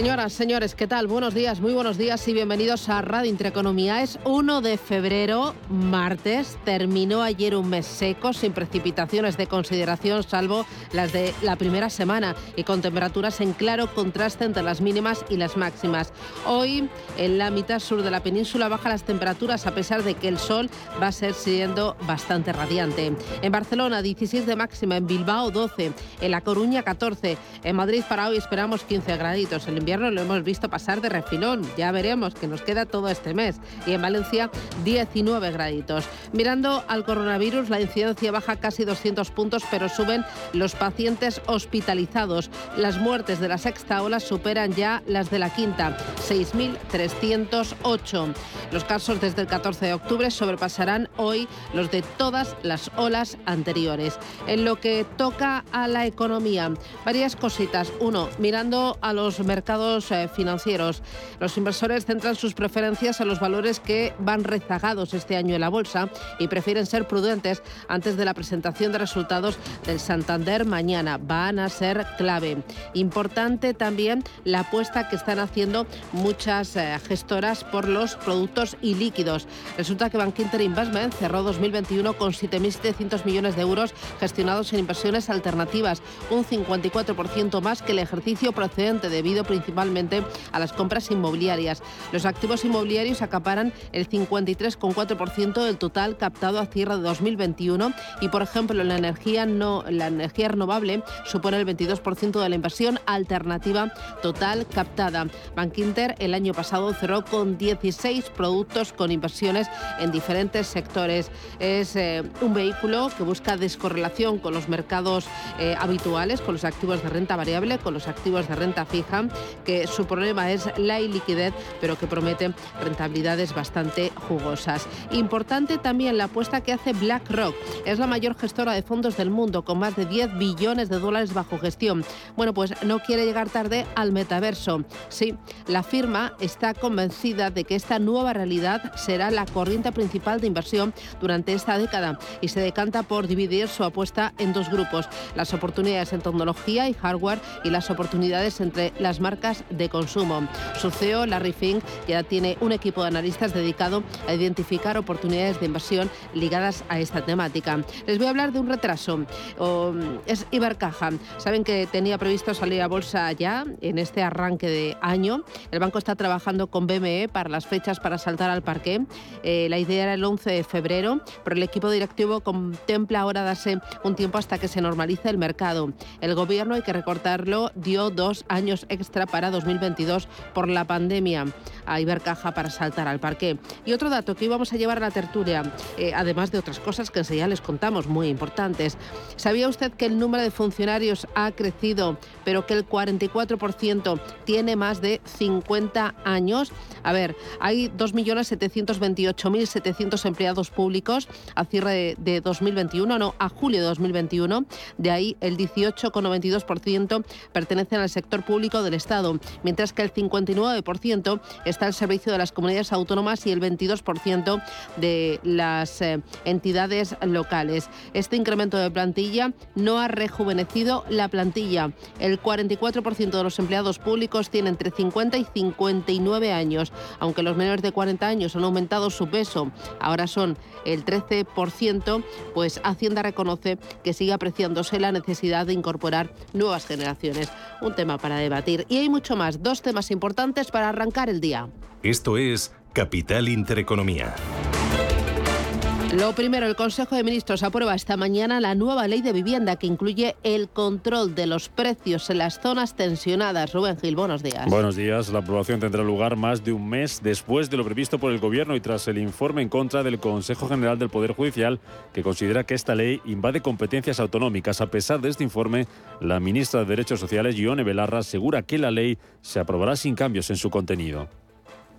Señoras, señores, ¿qué tal? Buenos días, muy buenos días y bienvenidos a Radio Intereconomía. Es 1 de febrero, martes. Terminó ayer un mes seco, sin precipitaciones de consideración, salvo las de la primera semana, y con temperaturas en claro contraste entre las mínimas y las máximas. Hoy, en la mitad sur de la península, bajan las temperaturas a pesar de que el sol va a ser siendo bastante radiante. En Barcelona, 16 de máxima, en Bilbao, 12, en La Coruña, 14, en Madrid para hoy esperamos 15 graditos. El lo hemos visto pasar de refilón. Ya veremos que nos queda todo este mes. Y en Valencia, 19 graditos. Mirando al coronavirus, la incidencia baja casi 200 puntos, pero suben los pacientes hospitalizados. Las muertes de la sexta ola superan ya las de la quinta, 6.308. Los casos desde el 14 de octubre sobrepasarán hoy los de todas las olas anteriores. En lo que toca a la economía, varias cositas. Uno, mirando a los mercados eh, financieros. Los inversores centran sus preferencias en los valores que van rezagados este año en la bolsa y prefieren ser prudentes antes de la presentación de resultados del Santander mañana. Van a ser clave. Importante también la apuesta que están haciendo muchas eh, gestoras por los productos ilíquidos. Resulta que Bank Inter Investment cerró 2021 con 7.700 millones de euros gestionados en inversiones alternativas, un 54% más que el ejercicio procedente debido principalmente principalmente a las compras inmobiliarias. Los activos inmobiliarios acaparan el 53,4% del total captado a cierre de 2021 y, por ejemplo, la energía, no, la energía renovable supone el 22% de la inversión alternativa total captada. Bankinter el año pasado cerró con 16 productos con inversiones en diferentes sectores. Es eh, un vehículo que busca descorrelación con los mercados eh, habituales, con los activos de renta variable, con los activos de renta fija que su problema es la iliquidez, pero que promete rentabilidades bastante jugosas. Importante también la apuesta que hace BlackRock. Es la mayor gestora de fondos del mundo, con más de 10 billones de dólares bajo gestión. Bueno, pues no quiere llegar tarde al metaverso. Sí, la firma está convencida de que esta nueva realidad será la corriente principal de inversión durante esta década y se decanta por dividir su apuesta en dos grupos, las oportunidades en tecnología y hardware y las oportunidades entre las marcas de consumo. Su CEO, Larry Fink, ya tiene un equipo de analistas dedicado a identificar oportunidades de inversión ligadas a esta temática. Les voy a hablar de un retraso. es Ibercaja. Saben que tenía previsto salir a bolsa ya en este arranque de año. El banco está trabajando con BME para las fechas para saltar al parque. Eh, la idea era el 11 de febrero, pero el equipo directivo contempla ahora darse un tiempo hasta que se normalice el mercado. El gobierno, hay que recortarlo, dio dos años extra para 2022 por la pandemia a Ibercaja para saltar al parque. Y otro dato que íbamos a llevar a la tertulia, eh, además de otras cosas que enseguida les contamos, muy importantes. ¿Sabía usted que el número de funcionarios ha crecido, pero que el 44% tiene más de 50 años? A ver, hay 2.728.700 empleados públicos a cierre de 2021, no, a julio de 2021. De ahí el 18,92% pertenecen al sector público del Estado mientras que el 59% está al servicio de las comunidades autónomas y el 22% de las eh, entidades locales. Este incremento de plantilla no ha rejuvenecido la plantilla. El 44% de los empleados públicos tienen entre 50 y 59 años, aunque los menores de 40 años han aumentado su peso, ahora son el 13%, pues Hacienda reconoce que sigue apreciándose la necesidad de incorporar nuevas generaciones. Un tema para debatir. Y hay mucho más, dos temas importantes para arrancar el día. Esto es Capital Intereconomía. Lo primero, el Consejo de Ministros aprueba esta mañana la nueva ley de vivienda que incluye el control de los precios en las zonas tensionadas. Rubén Gil, buenos días. Buenos días. La aprobación tendrá lugar más de un mes después de lo previsto por el Gobierno y tras el informe en contra del Consejo General del Poder Judicial, que considera que esta ley invade competencias autonómicas. A pesar de este informe, la ministra de Derechos Sociales, Ione Belarra, asegura que la ley se aprobará sin cambios en su contenido.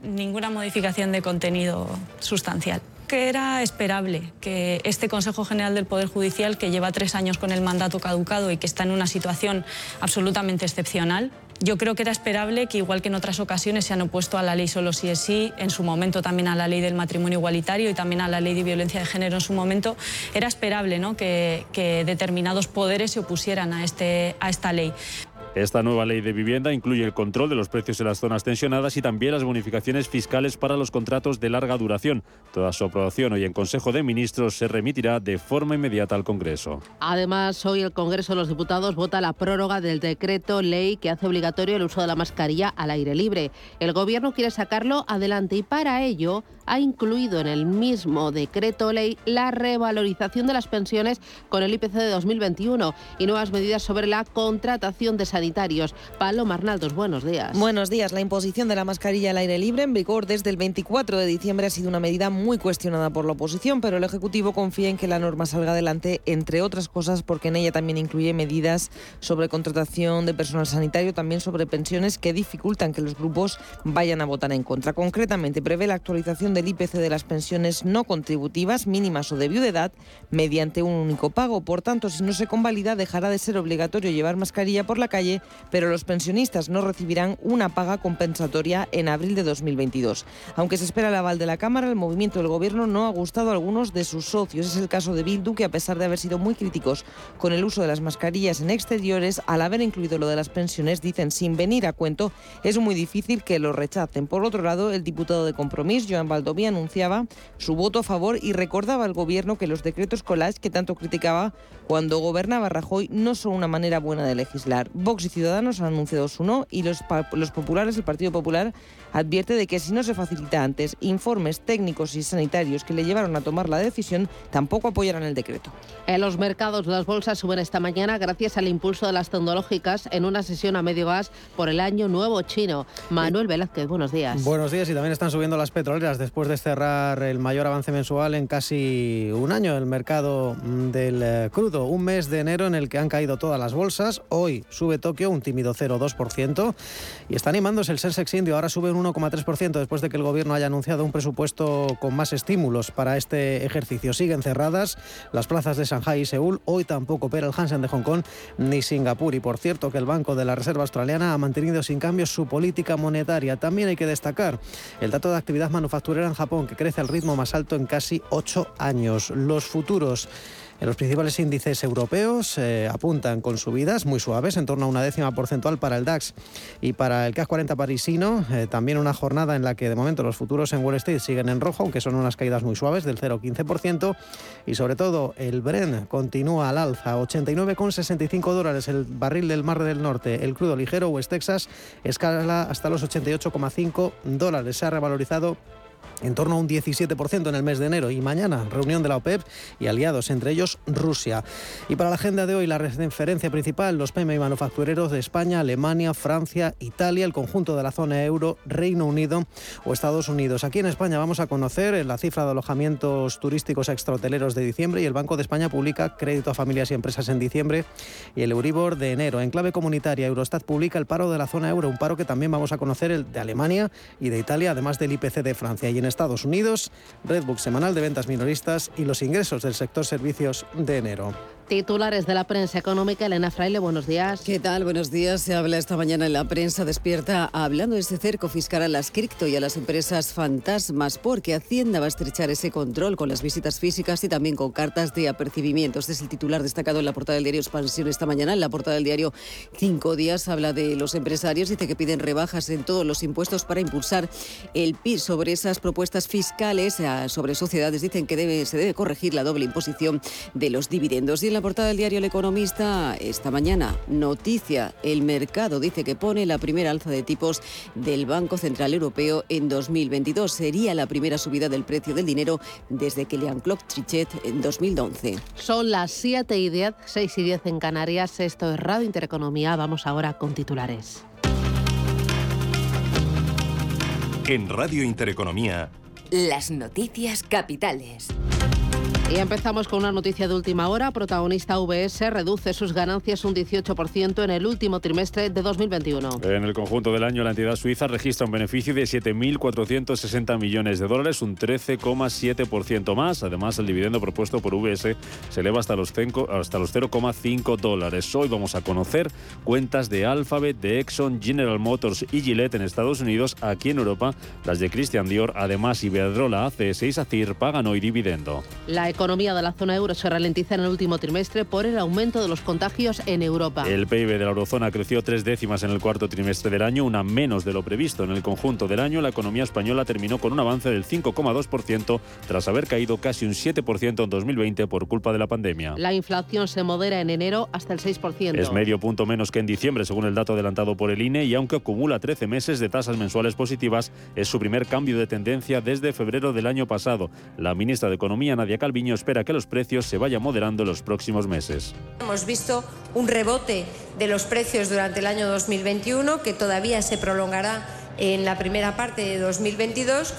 ninguna modificación de contenido sustancial que era esperable que este Consejo General del Poder Judicial, que lleva tres años con el mandato caducado y que está en una situación absolutamente excepcional, yo creo que era esperable que, igual que en otras ocasiones, se han opuesto a la ley solo si es sí, en su momento también a la ley del matrimonio igualitario y también a la ley de violencia de género en su momento, era esperable ¿no? que, que determinados poderes se opusieran a, este, a esta ley. Esta nueva ley de vivienda incluye el control de los precios en las zonas tensionadas y también las bonificaciones fiscales para los contratos de larga duración. Toda su aprobación hoy en Consejo de Ministros se remitirá de forma inmediata al Congreso. Además, hoy el Congreso de los Diputados vota la prórroga del decreto ley que hace obligatorio el uso de la mascarilla al aire libre. El Gobierno quiere sacarlo adelante y para ello ha incluido en el mismo decreto ley la revalorización de las pensiones con el IPC de 2021 y nuevas medidas sobre la contratación de sanitarios. Paloma Arnaldos, buenos días. Buenos días. La imposición de la mascarilla al aire libre en vigor desde el 24 de diciembre ha sido una medida muy cuestionada por la oposición, pero el Ejecutivo confía en que la norma salga adelante, entre otras cosas porque en ella también incluye medidas sobre contratación de personal sanitario, también sobre pensiones que dificultan que los grupos vayan a votar en contra. Concretamente, prevé la actualización del IPC de las pensiones no contributivas mínimas o de viudedad mediante un único pago. Por tanto, si no se convalida, dejará de ser obligatorio llevar mascarilla por la calle, pero los pensionistas no recibirán una paga compensatoria en abril de 2022. Aunque se espera el aval de la Cámara, el movimiento del Gobierno no ha gustado a algunos de sus socios. Es el caso de Bildu, que a pesar de haber sido muy críticos con el uso de las mascarillas en exteriores, al haber incluido lo de las pensiones, dicen sin venir a cuento, es muy difícil que lo rechacen. Por otro lado, el diputado de Compromís, Joan Baldoví, anunciaba su voto a favor y recordaba al Gobierno que los decretos collage que tanto criticaba cuando gobernaba Rajoy no son una manera buena de legislar. Vox y Ciudadanos han anunciado su no y los, los populares, el Partido Popular, advierte de que si no se facilita antes informes técnicos y sanitarios que le llevaron a tomar la decisión, tampoco apoyarán el decreto. En los mercados las bolsas suben esta mañana gracias al impulso de las tecnológicas en una sesión a medio gas por el año nuevo chino. Manuel Velázquez, buenos días. Buenos días y también están subiendo las petroleras después de cerrar el mayor avance mensual en casi un año el mercado del eh, crudo. Un mes de enero en el que han caído todas las bolsas. Hoy sube Tokio un tímido 0,2% y está animándose el Sensex Indio. Ahora sube un 1,3% después de que el gobierno haya anunciado un presupuesto con más estímulos para este ejercicio. Siguen cerradas las plazas de Shanghai y Seúl. Hoy tampoco opera el Hansen de Hong Kong ni Singapur. Y por cierto que el Banco de la Reserva Australiana ha mantenido sin cambios su política monetaria. También hay que destacar el dato de actividad manufacturera en Japón, que crece al ritmo más alto en casi ocho años. Los futuros en los principales índices europeos eh, apuntan con subidas muy suaves, en torno a una décima porcentual para el DAX y para el CAC 40 parisino. Eh, también una jornada en la que de momento los futuros en Wall Street siguen en rojo, aunque son unas caídas muy suaves del 0,15%. Y sobre todo el Bren continúa al alza, 89,65 dólares el barril del Mar del Norte. El crudo ligero West Texas escala hasta los 88,5 dólares. Se ha revalorizado en torno a un 17% en el mes de enero y mañana reunión de la OPEP y aliados, entre ellos Rusia. Y para la agenda de hoy la referencia principal, los PMI manufactureros de España, Alemania, Francia, Italia, el conjunto de la zona euro, Reino Unido o Estados Unidos. Aquí en España vamos a conocer la cifra de alojamientos turísticos extrahoteleros de diciembre y el Banco de España publica crédito a familias y empresas en diciembre y el Euribor de enero. En clave comunitaria, Eurostat publica el paro de la zona euro, un paro que también vamos a conocer el de Alemania y de Italia, además del IPC de Francia. Y en Estados Unidos, Redbook semanal de ventas minoristas y los ingresos del sector servicios de enero. Titulares de la prensa económica, Elena Fraile, buenos días. ¿Qué tal? Buenos días. Se habla esta mañana en la prensa despierta hablando de ese cerco fiscal a las cripto y a las empresas fantasmas, porque Hacienda va a estrechar ese control con las visitas físicas y también con cartas de apercibimiento. Este es el titular destacado en la portada del diario Expansión esta mañana. En la portada del diario Cinco Días habla de los empresarios, dice que piden rebajas en todos los impuestos para impulsar el PIB sobre esas propuestas fiscales sobre sociedades. Dicen que debe, se debe corregir la doble imposición de los dividendos. Y en la portada del diario El Economista esta mañana, noticia, el mercado dice que pone la primera alza de tipos del Banco Central Europeo en 2022. Sería la primera subida del precio del dinero desde que le Clock Trichet en 2011. Son las 7 y 10, 6 y 10 en Canarias. Esto es Radio Intereconomía. Vamos ahora con titulares. En Radio Intereconomía. Las noticias capitales. Y empezamos con una noticia de última hora. Protagonista VS reduce sus ganancias un 18% en el último trimestre de 2021. En el conjunto del año, la entidad suiza registra un beneficio de 7.460 millones de dólares, un 13,7% más. Además, el dividendo propuesto por VS se eleva hasta los, hasta los 0,5 dólares. Hoy vamos a conocer cuentas de Alphabet, de Exxon, General Motors y Gillette en Estados Unidos. Aquí en Europa, las de Christian Dior, además Iberdrola, ACS y SACIR pagan hoy dividendo. La economía de la zona euro se ralentiza en el último trimestre por el aumento de los contagios en Europa. El PIB de la eurozona creció tres décimas en el cuarto trimestre del año, una menos de lo previsto. En el conjunto del año, la economía española terminó con un avance del 5,2% tras haber caído casi un 7% en 2020 por culpa de la pandemia. La inflación se modera en enero hasta el 6%. Es medio punto menos que en diciembre, según el dato adelantado por el INE, y aunque acumula 13 meses de tasas mensuales positivas, es su primer cambio de tendencia desde febrero del año pasado. La ministra de Economía, Nadia Calviño, espera que los precios se vayan moderando en los próximos meses. Hemos visto un rebote de los precios durante el año 2021 que todavía se prolongará en la primera parte de 2022.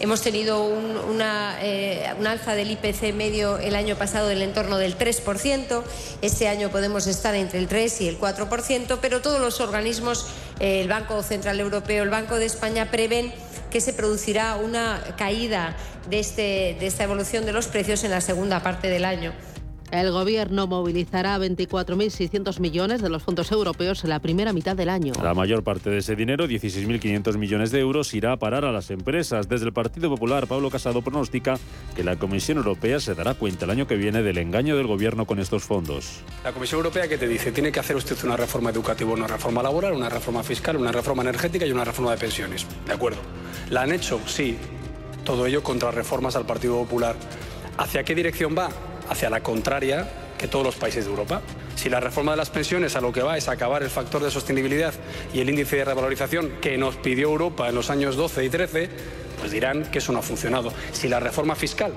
Hemos tenido un, una, eh, alza del IPC medio el año pasado del entorno del 3%. Este año podemos estar entre el 3 y el 4%, pero todos los organismos, eh, el Banco Central Europeo, el Banco de España, prevén que se producirá una caída de, este, de esta evolución de los precios en la segunda parte del año. El Gobierno movilizará 24.600 millones de los fondos europeos en la primera mitad del año. La mayor parte de ese dinero, 16.500 millones de euros, irá a parar a las empresas. Desde el Partido Popular, Pablo Casado pronostica que la Comisión Europea se dará cuenta el año que viene del engaño del Gobierno con estos fondos. La Comisión Europea, ¿qué te dice? Tiene que hacer usted una reforma educativa, una reforma laboral, una reforma fiscal, una reforma energética y una reforma de pensiones. ¿De acuerdo? ¿La han hecho? Sí. Todo ello contra reformas al Partido Popular. ¿Hacia qué dirección va? Hacia la contraria que todos los países de Europa. Si la reforma de las pensiones a lo que va es acabar el factor de sostenibilidad y el índice de revalorización que nos pidió Europa en los años 12 y 13, pues dirán que eso no ha funcionado. Si la reforma fiscal,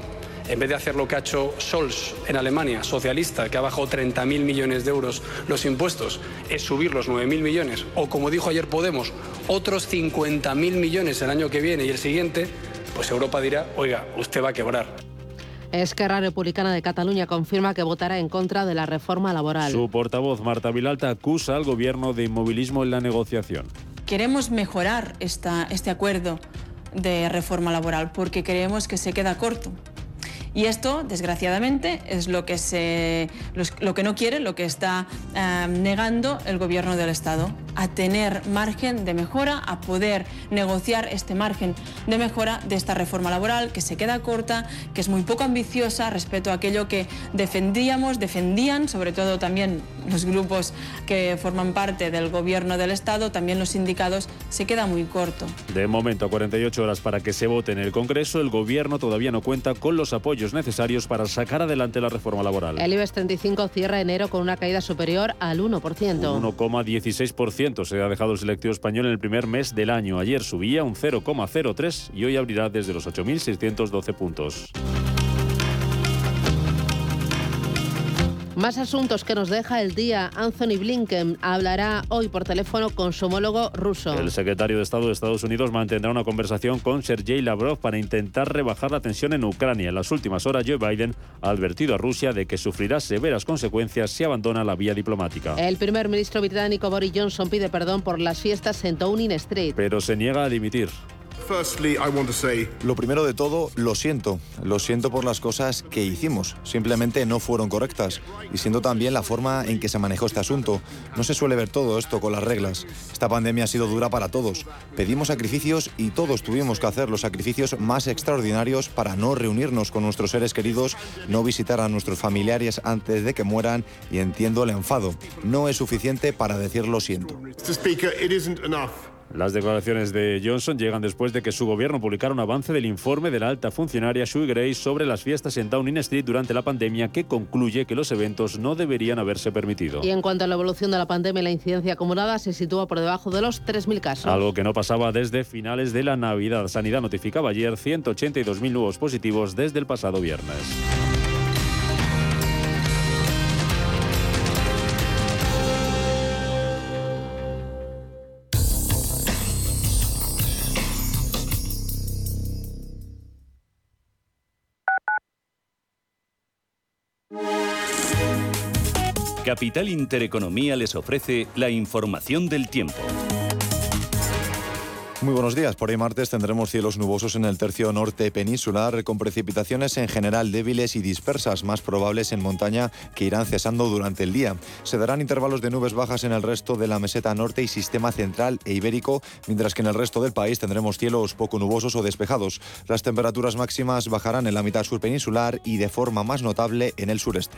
en vez de hacer lo que ha hecho Scholz en Alemania, socialista, que ha bajado 30.000 millones de euros los impuestos, es subir los 9.000 millones, o como dijo ayer Podemos, otros 50.000 millones el año que viene y el siguiente, pues Europa dirá, oiga, usted va a quebrar. Esquerra Republicana de Cataluña confirma que votará en contra de la reforma laboral. Su portavoz, Marta Vilalta, acusa al gobierno de inmovilismo en la negociación. Queremos mejorar esta, este acuerdo de reforma laboral porque creemos que se queda corto. Y esto, desgraciadamente, es lo que, se, lo que no quiere, lo que está eh, negando el gobierno del Estado, a tener margen de mejora, a poder negociar este margen de mejora de esta reforma laboral que se queda corta, que es muy poco ambiciosa respecto a aquello que defendíamos, defendían, sobre todo también los grupos que forman parte del gobierno del Estado, también los sindicatos, se queda muy corto. De momento, 48 horas para que se vote en el Congreso, el gobierno todavía no cuenta con los apoyos necesarios para sacar adelante la reforma laboral. El IBEX 35 cierra enero con una caída superior al 1%. 1,16% se ha dejado el selectivo español en el primer mes del año. Ayer subía un 0,03 y hoy abrirá desde los 8.612 puntos. Más asuntos que nos deja el día. Anthony Blinken hablará hoy por teléfono con su homólogo ruso. El secretario de Estado de Estados Unidos mantendrá una conversación con Sergei Lavrov para intentar rebajar la tensión en Ucrania. En las últimas horas, Joe Biden ha advertido a Rusia de que sufrirá severas consecuencias si abandona la vía diplomática. El primer ministro británico Boris Johnson pide perdón por las fiestas en Downing Street. Pero se niega a dimitir. Lo primero de todo, lo siento. Lo siento por las cosas que hicimos. Simplemente no fueron correctas. Y siento también la forma en que se manejó este asunto. No se suele ver todo esto con las reglas. Esta pandemia ha sido dura para todos. Pedimos sacrificios y todos tuvimos que hacer los sacrificios más extraordinarios para no reunirnos con nuestros seres queridos, no visitar a nuestros familiares antes de que mueran y entiendo el enfado. No es suficiente para decir lo siento. Las declaraciones de Johnson llegan después de que su gobierno publicara un avance del informe de la alta funcionaria Sue Gray sobre las fiestas en Downing Street durante la pandemia que concluye que los eventos no deberían haberse permitido. Y en cuanto a la evolución de la pandemia, la incidencia acumulada se sitúa por debajo de los 3.000 casos. Algo que no pasaba desde finales de la Navidad. Sanidad notificaba ayer 182.000 nuevos positivos desde el pasado viernes. Capital Intereconomía les ofrece la información del tiempo. Muy buenos días. Por hoy martes tendremos cielos nubosos en el tercio norte peninsular, con precipitaciones en general débiles y dispersas, más probables en montaña, que irán cesando durante el día. Se darán intervalos de nubes bajas en el resto de la meseta norte y sistema central e ibérico, mientras que en el resto del país tendremos cielos poco nubosos o despejados. Las temperaturas máximas bajarán en la mitad sur peninsular y de forma más notable en el sureste.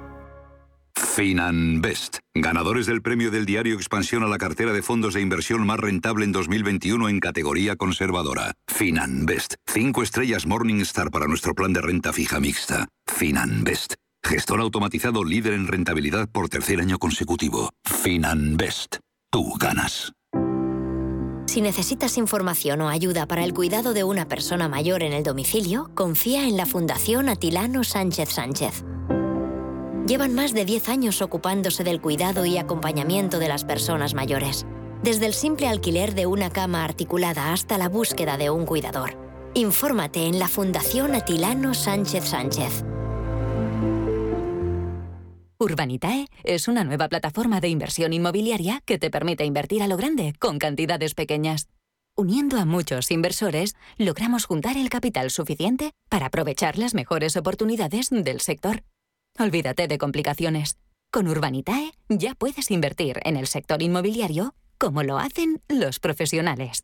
Finanbest, ganadores del premio del diario Expansión a la cartera de fondos de inversión más rentable en 2021 en categoría conservadora. Finanbest, cinco estrellas Morningstar para nuestro plan de renta fija mixta. Finanbest, gestor automatizado líder en rentabilidad por tercer año consecutivo. Finanbest, tú ganas. Si necesitas información o ayuda para el cuidado de una persona mayor en el domicilio, confía en la Fundación Atilano Sánchez Sánchez. Llevan más de 10 años ocupándose del cuidado y acompañamiento de las personas mayores, desde el simple alquiler de una cama articulada hasta la búsqueda de un cuidador. Infórmate en la Fundación Atilano Sánchez Sánchez. Urbanitae es una nueva plataforma de inversión inmobiliaria que te permite invertir a lo grande con cantidades pequeñas. Uniendo a muchos inversores, logramos juntar el capital suficiente para aprovechar las mejores oportunidades del sector. Olvídate de complicaciones. Con Urbanitae ya puedes invertir en el sector inmobiliario como lo hacen los profesionales.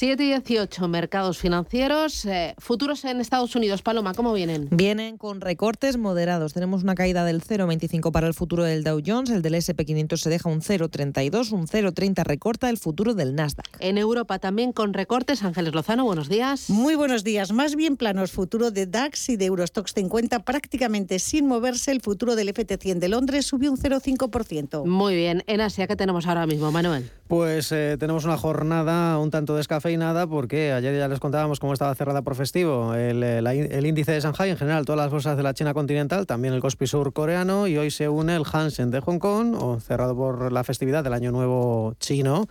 7 y 18, mercados financieros. eh, futuros en Estados Unidos. Paloma, ¿cómo vienen? Vienen con recortes moderados. Tenemos una caída del 0,25 para el futuro del Dow Jones. El del SP500 se deja un 0,32. Un 0,30 recorta el futuro del Nasdaq. En Europa también con recortes. Ángeles Lozano, buenos días. Muy buenos días. Más bien planos futuro de DAX y de Eurostox 50 prácticamente sin moverse. El futuro del FT100 de Londres subió un 0,5%. Muy bien. En Asia, ¿qué tenemos ahora mismo, Manuel? Pues eh, tenemos una jornada un tanto descafeinada porque ayer ya les contábamos cómo estaba cerrada por festivo el, eh, el índice de Shanghai, en general todas las bolsas de la China continental, también el Kospi Sur coreano y hoy se une el Hansen de Hong Kong, o cerrado por la festividad del Año Nuevo chino.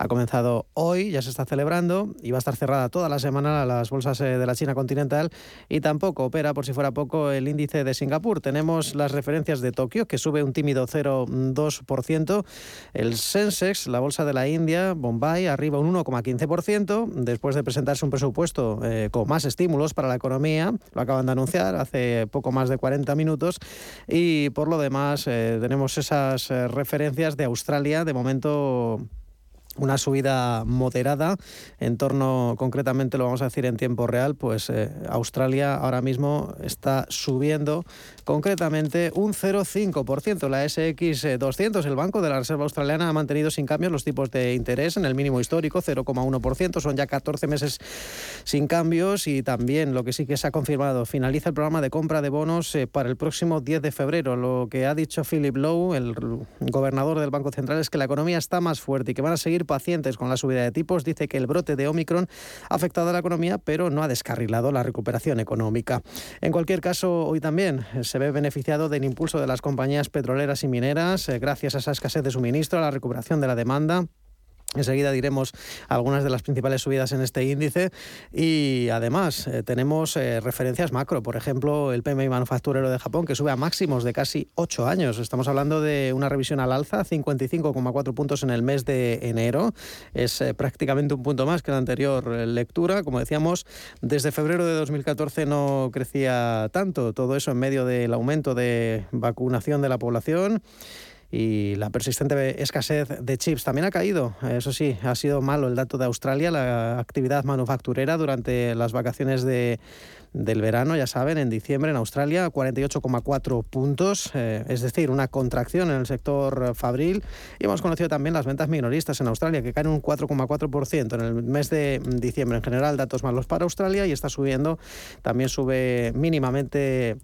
Ha comenzado hoy, ya se está celebrando y va a estar cerrada toda la semana las bolsas eh, de la China continental y tampoco opera, por si fuera poco, el índice de Singapur. Tenemos las referencias de Tokio, que sube un tímido 0,2%. El Sensex, la bolsa de la India, Bombay, arriba un 1,15%, después de presentarse un presupuesto eh, con más estímulos para la economía. Lo acaban de anunciar hace poco más de 40 minutos. Y por lo demás, eh, tenemos esas referencias de Australia, de momento una subida moderada en torno, concretamente lo vamos a decir en tiempo real, pues eh, Australia ahora mismo está subiendo concretamente un 0,5%. La SX 200, el Banco de la Reserva Australiana, ha mantenido sin cambios los tipos de interés en el mínimo histórico, 0,1%. Son ya 14 meses sin cambios y también lo que sí que se ha confirmado, finaliza el programa de compra de bonos eh, para el próximo 10 de febrero. Lo que ha dicho Philip Lowe, el gobernador del Banco Central, es que la economía está más fuerte y que van a seguir pacientes con la subida de tipos. Dice que el brote de Omicron ha afectado a la economía, pero no ha descarrilado la recuperación económica. En cualquier caso, hoy también se ve beneficiado del impulso de las compañías petroleras y mineras, eh, gracias a esa escasez de suministro, a la recuperación de la demanda Enseguida diremos algunas de las principales subidas en este índice y además eh, tenemos eh, referencias macro, por ejemplo el PMI manufacturero de Japón que sube a máximos de casi 8 años. Estamos hablando de una revisión al alza, 55,4 puntos en el mes de enero. Es eh, prácticamente un punto más que la anterior lectura. Como decíamos, desde febrero de 2014 no crecía tanto. Todo eso en medio del aumento de vacunación de la población y la persistente escasez de chips también ha caído. Eso sí, ha sido malo el dato de Australia, la actividad manufacturera durante las vacaciones de, del verano, ya saben, en diciembre en Australia, 48,4 puntos, eh, es decir, una contracción en el sector fabril. Y hemos conocido también las ventas minoristas en Australia, que caen un 4,4% en el mes de diciembre. En general, datos malos para Australia y está subiendo, también sube mínimamente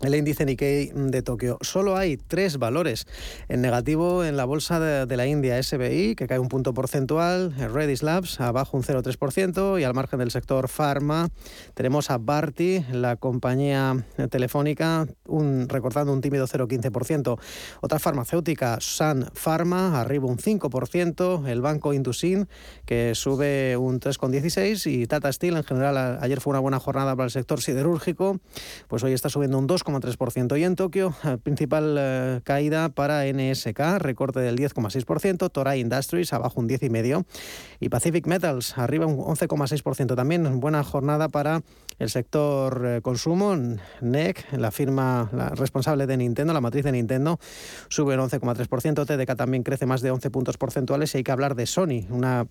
el índice Nikkei de Tokio. Solo hay tres valores en negativo en la bolsa de, la India, SBI, que cae un punto porcentual, Redis Labs abajo un 0,3% y al margen del sector pharma tenemos a Barty, la compañía telefónica, un, recortando un tímido 0,15%. Otra farmacéutica, Sun Pharma, arriba un 5%, el banco Indusin, que sube un 3,16% y Tata Steel en general ayer fue una buena jornada para el sector siderúrgico, pues hoy está subiendo un 2, 3% Y en Tokio, eh, principal eh, caída para NSK, recorte del 10,6%, Toray Industries abajo un 10,5% y Pacific Metals arriba un 11,6%. También buena jornada para el sector eh, consumo. NEC, la firma responsable de Nintendo, la matriz de Nintendo, sube un 11,3%. TDK también crece más de 11 puntos porcentuales y hay que hablar de Sony, una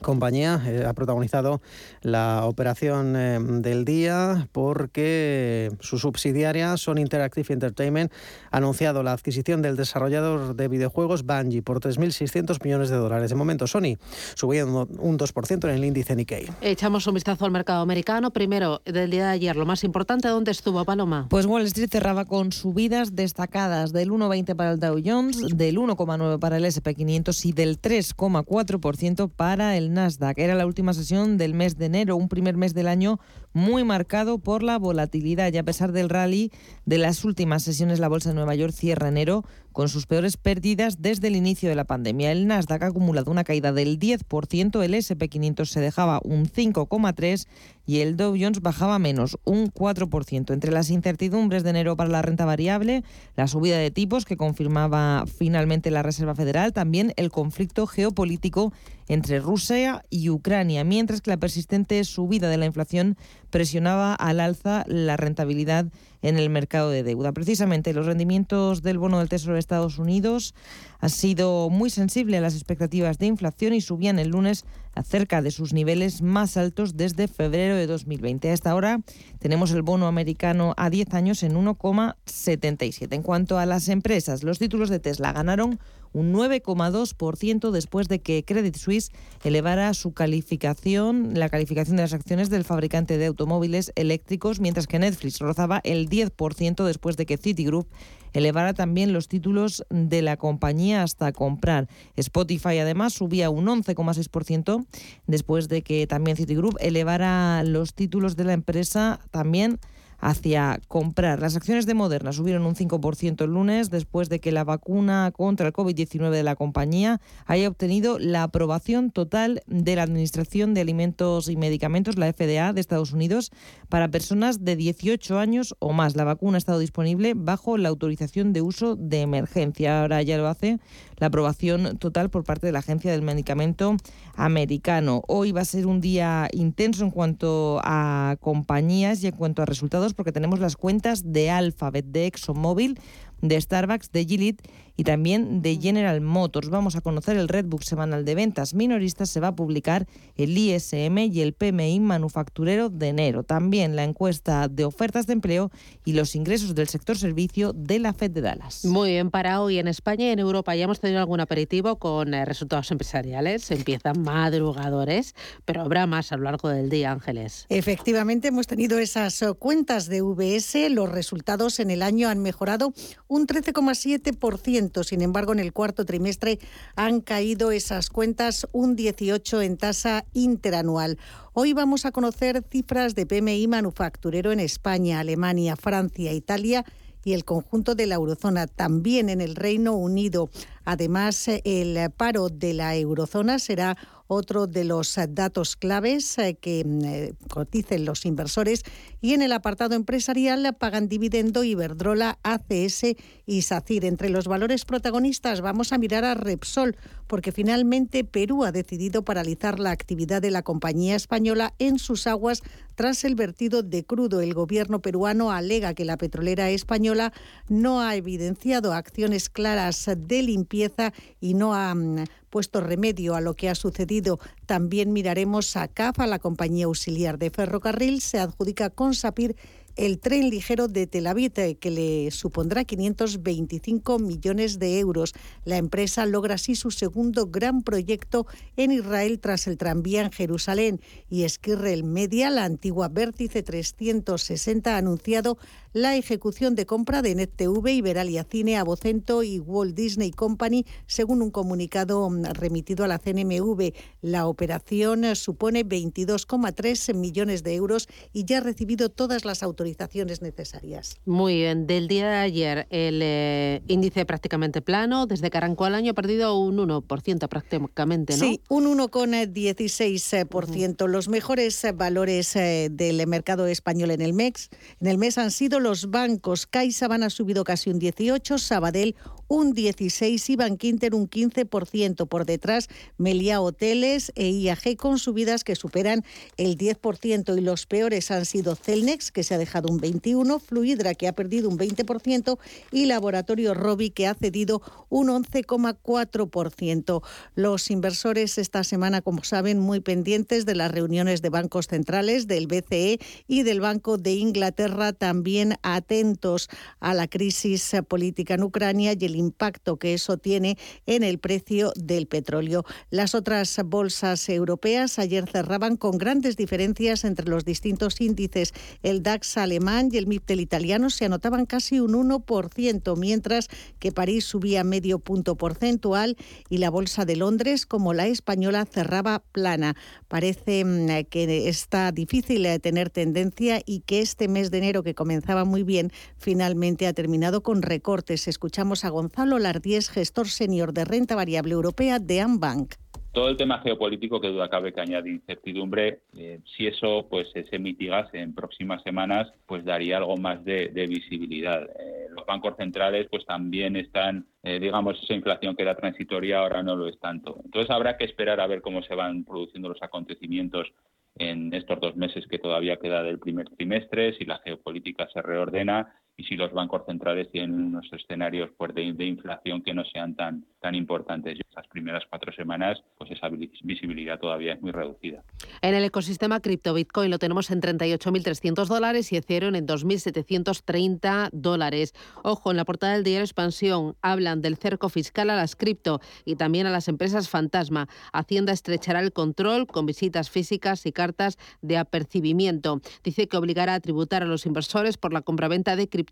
compañía eh, ha protagonizado la operación eh, del día porque su subsidiaria Sony Interactive Entertainment ha anunciado la adquisición del desarrollador de videojuegos Bungie por 3.600 millones de dólares. De momento Sony subiendo un 2% en el índice Nikkei. Echamos un vistazo al mercado americano. Primero, del día de ayer, lo más importante, ¿dónde estuvo Paloma? Pues Wall Street cerraba con subidas destacadas del 1,20 para el Dow Jones, del 1,9 para el SP500 y del 3,4% para el Nasdaq. Era la última sesión del mes de enero, un primer mes del año muy marcado por la volatilidad y a pesar del rally de las últimas sesiones, la Bolsa de Nueva York cierra enero con sus peores pérdidas desde el inicio de la pandemia. El Nasdaq ha acumulado una caída del 10%, el SP500 se dejaba un 5,3% y el Dow Jones bajaba menos, un 4%. Entre las incertidumbres de enero para la renta variable, la subida de tipos que confirmaba finalmente la Reserva Federal, también el conflicto geopolítico entre Rusia y Ucrania, mientras que la persistente subida de la inflación presionaba al alza la rentabilidad en el mercado de deuda. Precisamente los rendimientos del bono del Tesoro de Estados Unidos han sido muy sensibles a las expectativas de inflación y subían el lunes a cerca de sus niveles más altos desde febrero de 2020. A esta hora tenemos el bono americano a 10 años en 1,77. En cuanto a las empresas, los títulos de Tesla ganaron un 9,2% después de que Credit Suisse elevara su calificación, la calificación de las acciones del fabricante de automóviles eléctricos, mientras que Netflix rozaba el 10% después de que Citigroup elevara también los títulos de la compañía hasta comprar. Spotify además subía un 11,6% después de que también Citigroup elevara los títulos de la empresa también hacia comprar. Las acciones de Moderna subieron un 5% el lunes después de que la vacuna contra el COVID-19 de la compañía haya obtenido la aprobación total de la Administración de Alimentos y Medicamentos, la FDA de Estados Unidos, para personas de 18 años o más. La vacuna ha estado disponible bajo la autorización de uso de emergencia. Ahora ya lo hace la aprobación total por parte de la Agencia del Medicamento Americano. Hoy va a ser un día intenso en cuanto a compañías y en cuanto a resultados porque tenemos las cuentas de Alphabet, de ExxonMobil, de Starbucks, de Gillette y también de General Motors. Vamos a conocer el Redbook semanal de ventas minoristas. Se va a publicar el ISM y el PMI manufacturero de enero. También la encuesta de ofertas de empleo y los ingresos del sector servicio de la Fed de Dallas. Muy bien, para hoy en España y en Europa ya hemos tenido algún aperitivo con eh, resultados empresariales. Empiezan madrugadores, pero habrá más a lo largo del día, Ángeles. Efectivamente, hemos tenido esas eh, cuentas de VS. Los resultados en el año han mejorado un 13,7% Sin embargo, en el cuarto trimestre han caído esas cuentas un 18 en tasa interanual. Hoy vamos a conocer cifras de PMI manufacturero en España, Alemania, Francia, Italia y el conjunto de la eurozona, también en el Reino Unido. Además, el paro de la eurozona será otro de los datos claves eh, que mm, eh, coticen los inversores. Y en el apartado empresarial pagan dividendo Iberdrola, ACS y SACIR. Entre los valores protagonistas vamos a mirar a Repsol, porque finalmente Perú ha decidido paralizar la actividad de la compañía española en sus aguas tras el vertido de crudo. El gobierno peruano alega que la petrolera española no ha evidenciado acciones claras de limpieza y no ha mm, puesto remedio a lo que ha sucedido. También miraremos a CAF, la compañía auxiliar de ferrocarril, se adjudica con SAPIR el tren ligero de Tel Aviv, eh, que le supondrá 525 millones de euros. La empresa logra así su segundo gran proyecto en Israel tras el tranvía en Jerusalén. Y Esquirrel Media, la antigua Vértice 360, ha anunciado la ejecución de compra de NetTV, Iberalia Cine, Abocento y Walt Disney Company, según un comunicado mm, remitido a la CNMV. La operación eh, supone 22,3 millones de euros y ya ha recibido todas las autorizaciones necesarias. Muy bien. Del día de ayer, el eh, índice prácticamente plano. Desde que arrancó el año ha perdido un 1% prácticamente, ¿no? Sí, un 1,16%. Los mejores eh, valores del mercado español en el mes, en el mes han sido los bancos. CaixaBank ha subido casi un 18, Sabadell un 16 y Bankinter un 15%. Por detrás, Melia Hoteles e IAG con subidas que superan el 10% y los peores han sido Celnex, que se ha dejado un 21%, Fluidra, que ha perdido un 20% y Laboratorio Robi, que ha cedido un 11,4%. Los inversores esta semana, como saben, muy pendientes de las reuniones de bancos centrales, del BCE y del Banco de Inglaterra, también atentos a la crisis política en Ucrania y el impacto que eso tiene en el precio del petróleo. Las otras bolsas europeas ayer cerraban con grandes diferencias entre los distintos índices. El DAX alemán y el MIPTEL italiano se anotaban casi un 1%, mientras que París subía medio punto porcentual y la bolsa de Londres, como la española, cerraba plana. Parece mm, que está difícil eh, tener tendencia y que este mes de enero que comenzaba muy bien, finalmente ha terminado con recortes. Escuchamos a Gonzalo Lardíez, gestor senior de renta variable europea de Ambank todo el tema geopolítico que duda cabe que añade incertidumbre. Eh, si eso pues se mitigase en próximas semanas, pues daría algo más de, visibilidad. Eh, los bancos centrales pues también están, eh, digamos, esa inflación que era transitoria ahora no lo es tanto. Entonces habrá que esperar a ver cómo se van produciendo los acontecimientos en estos dos meses que todavía queda del primer trimestre, si la geopolítica se reordena y si los bancos centrales tienen unos escenarios pues, de, inflación que no sean tan, tan importantes. Estas primeras cuatro semanas, pues esa visibilidad todavía es muy reducida. En el ecosistema cripto, Bitcoin lo tenemos en 38.300 dólares y Ethereum en 2.730 dólares. Ojo, en la portada del diario Expansión hablan del cerco fiscal a las cripto y también a las empresas fantasma. Hacienda estrechará el control con visitas físicas y cartas de apercibimiento. Dice que obligará a tributar a los inversores por la compraventa de cripto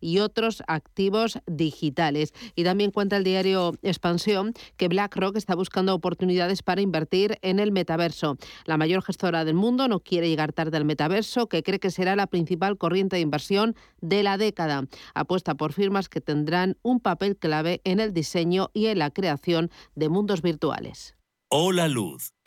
y otros activos digitales. Y también cuenta el diario Expansión que BlackRock está buscando oportunidades para invertir en el metaverso. La mayor gestora del mundo no quiere llegar tarde al metaverso, que cree que será la principal corriente de inversión de la década. Apuesta por firmas que tendrán un papel clave en el diseño y en la creación de mundos virtuales. Hola Luz,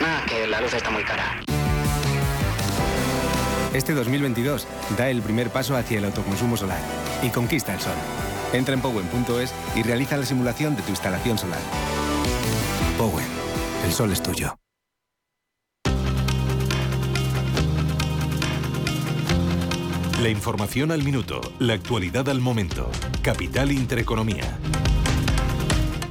Ah, que la luz está muy cara. Este 2022 da el primer paso hacia el autoconsumo solar y conquista el sol. Entra en Powen.es y realiza la simulación de tu instalación solar. Powen, el sol es tuyo. La información al minuto, la actualidad al momento. Capital Intereconomía.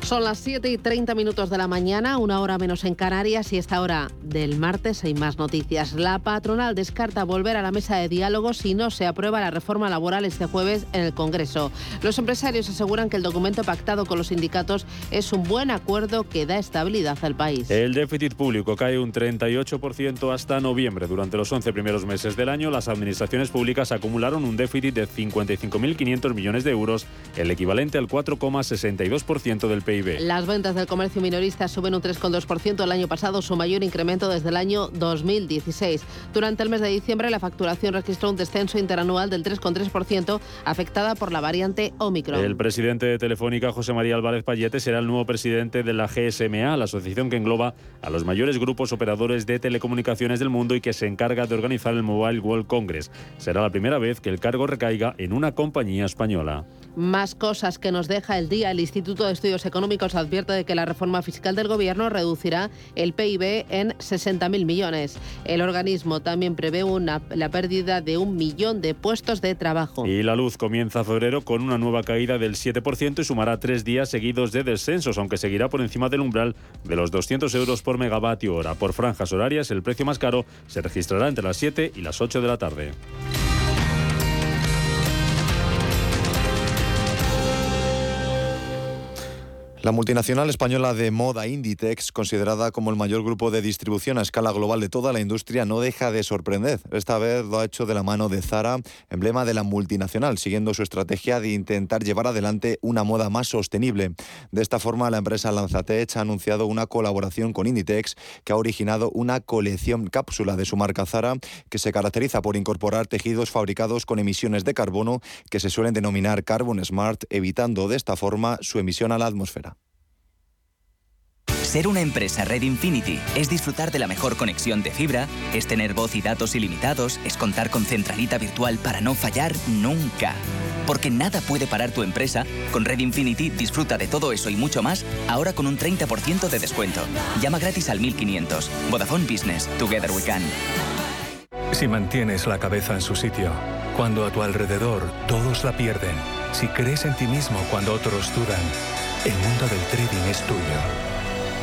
Son las 7 y 30 minutos de la mañana, una hora menos en Canarias y esta hora del martes hay más noticias. La patronal descarta volver a la mesa de diálogo si no se aprueba la reforma laboral este jueves en el Congreso. Los empresarios aseguran que el documento pactado con los sindicatos es un buen acuerdo que da estabilidad al país. El déficit público cae un 38% hasta noviembre. Durante los 11 primeros meses del año, las administraciones públicas acumularon un déficit de 55.500 millones de euros, el equivalente al 4,62% del PIB. Las ventas del comercio minorista suben un 3,2% el año pasado, su mayor incremento desde el año 2016. Durante el mes de diciembre, la facturación registró un descenso interanual del 3,3%, afectada por la variante Omicron. El presidente de Telefónica, José María Álvarez Payete, será el nuevo presidente de la GSMA, la asociación que engloba a los mayores grupos operadores de telecomunicaciones del mundo y que se encarga de organizar el Mobile World Congress. Será la primera vez que el cargo recaiga en una compañía española. Más cosas que nos deja el día. El Instituto de Estudios Económicos advierte de que la reforma fiscal del Gobierno reducirá el PIB en 60.000 millones. El organismo también prevé una, la pérdida de un millón de puestos de trabajo. Y la luz comienza febrero con una nueva caída del 7% y sumará tres días seguidos de descensos, aunque seguirá por encima del umbral de los 200 euros por megavatio hora. Por franjas horarias, el precio más caro se registrará entre las 7 y las 8 de la tarde. La multinacional española de moda Inditex, considerada como el mayor grupo de distribución a escala global de toda la industria, no deja de sorprender. Esta vez lo ha hecho de la mano de Zara, emblema de la multinacional, siguiendo su estrategia de intentar llevar adelante una moda más sostenible. De esta forma, la empresa Lanzatech ha anunciado una colaboración con Inditex que ha originado una colección cápsula de su marca Zara que se caracteriza por incorporar tejidos fabricados con emisiones de carbono que se suelen denominar Carbon Smart, evitando de esta forma su emisión a la atmósfera. Ser una empresa Red Infinity es disfrutar de la mejor conexión de fibra, es tener voz y datos ilimitados, es contar con centralita virtual para no fallar nunca. Porque nada puede parar tu empresa, con Red Infinity disfruta de todo eso y mucho más, ahora con un 30% de descuento. Llama gratis al 1500. Vodafone Business. Together we can. Si mantienes la cabeza en su sitio, cuando a tu alrededor todos la pierden, si crees en ti mismo cuando otros dudan, el mundo del trading es tuyo.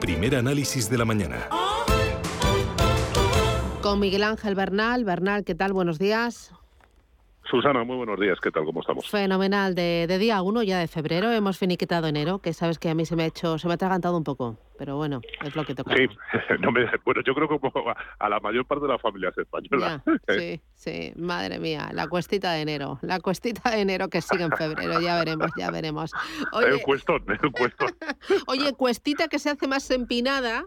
Primer análisis de la mañana. Con Miguel Ángel Bernal. Bernal, ¿qué tal? Buenos días. Susana, muy buenos días. ¿Qué tal? ¿Cómo estamos? Fenomenal. De, día 1 ya de febrero hemos finiquitado enero, que sabes que a mí se me ha hecho, se me ha atragantado un poco, pero bueno, es lo que toca. Sí, no me, bueno, yo creo que a la mayor parte de las familias españolas. sí, sí, madre mía, la cuestita de enero, la cuestita de enero que sigue en febrero, ya veremos, ya veremos. Oye, el cuestón, el cuestón. Oye, cuestita que se hace más empinada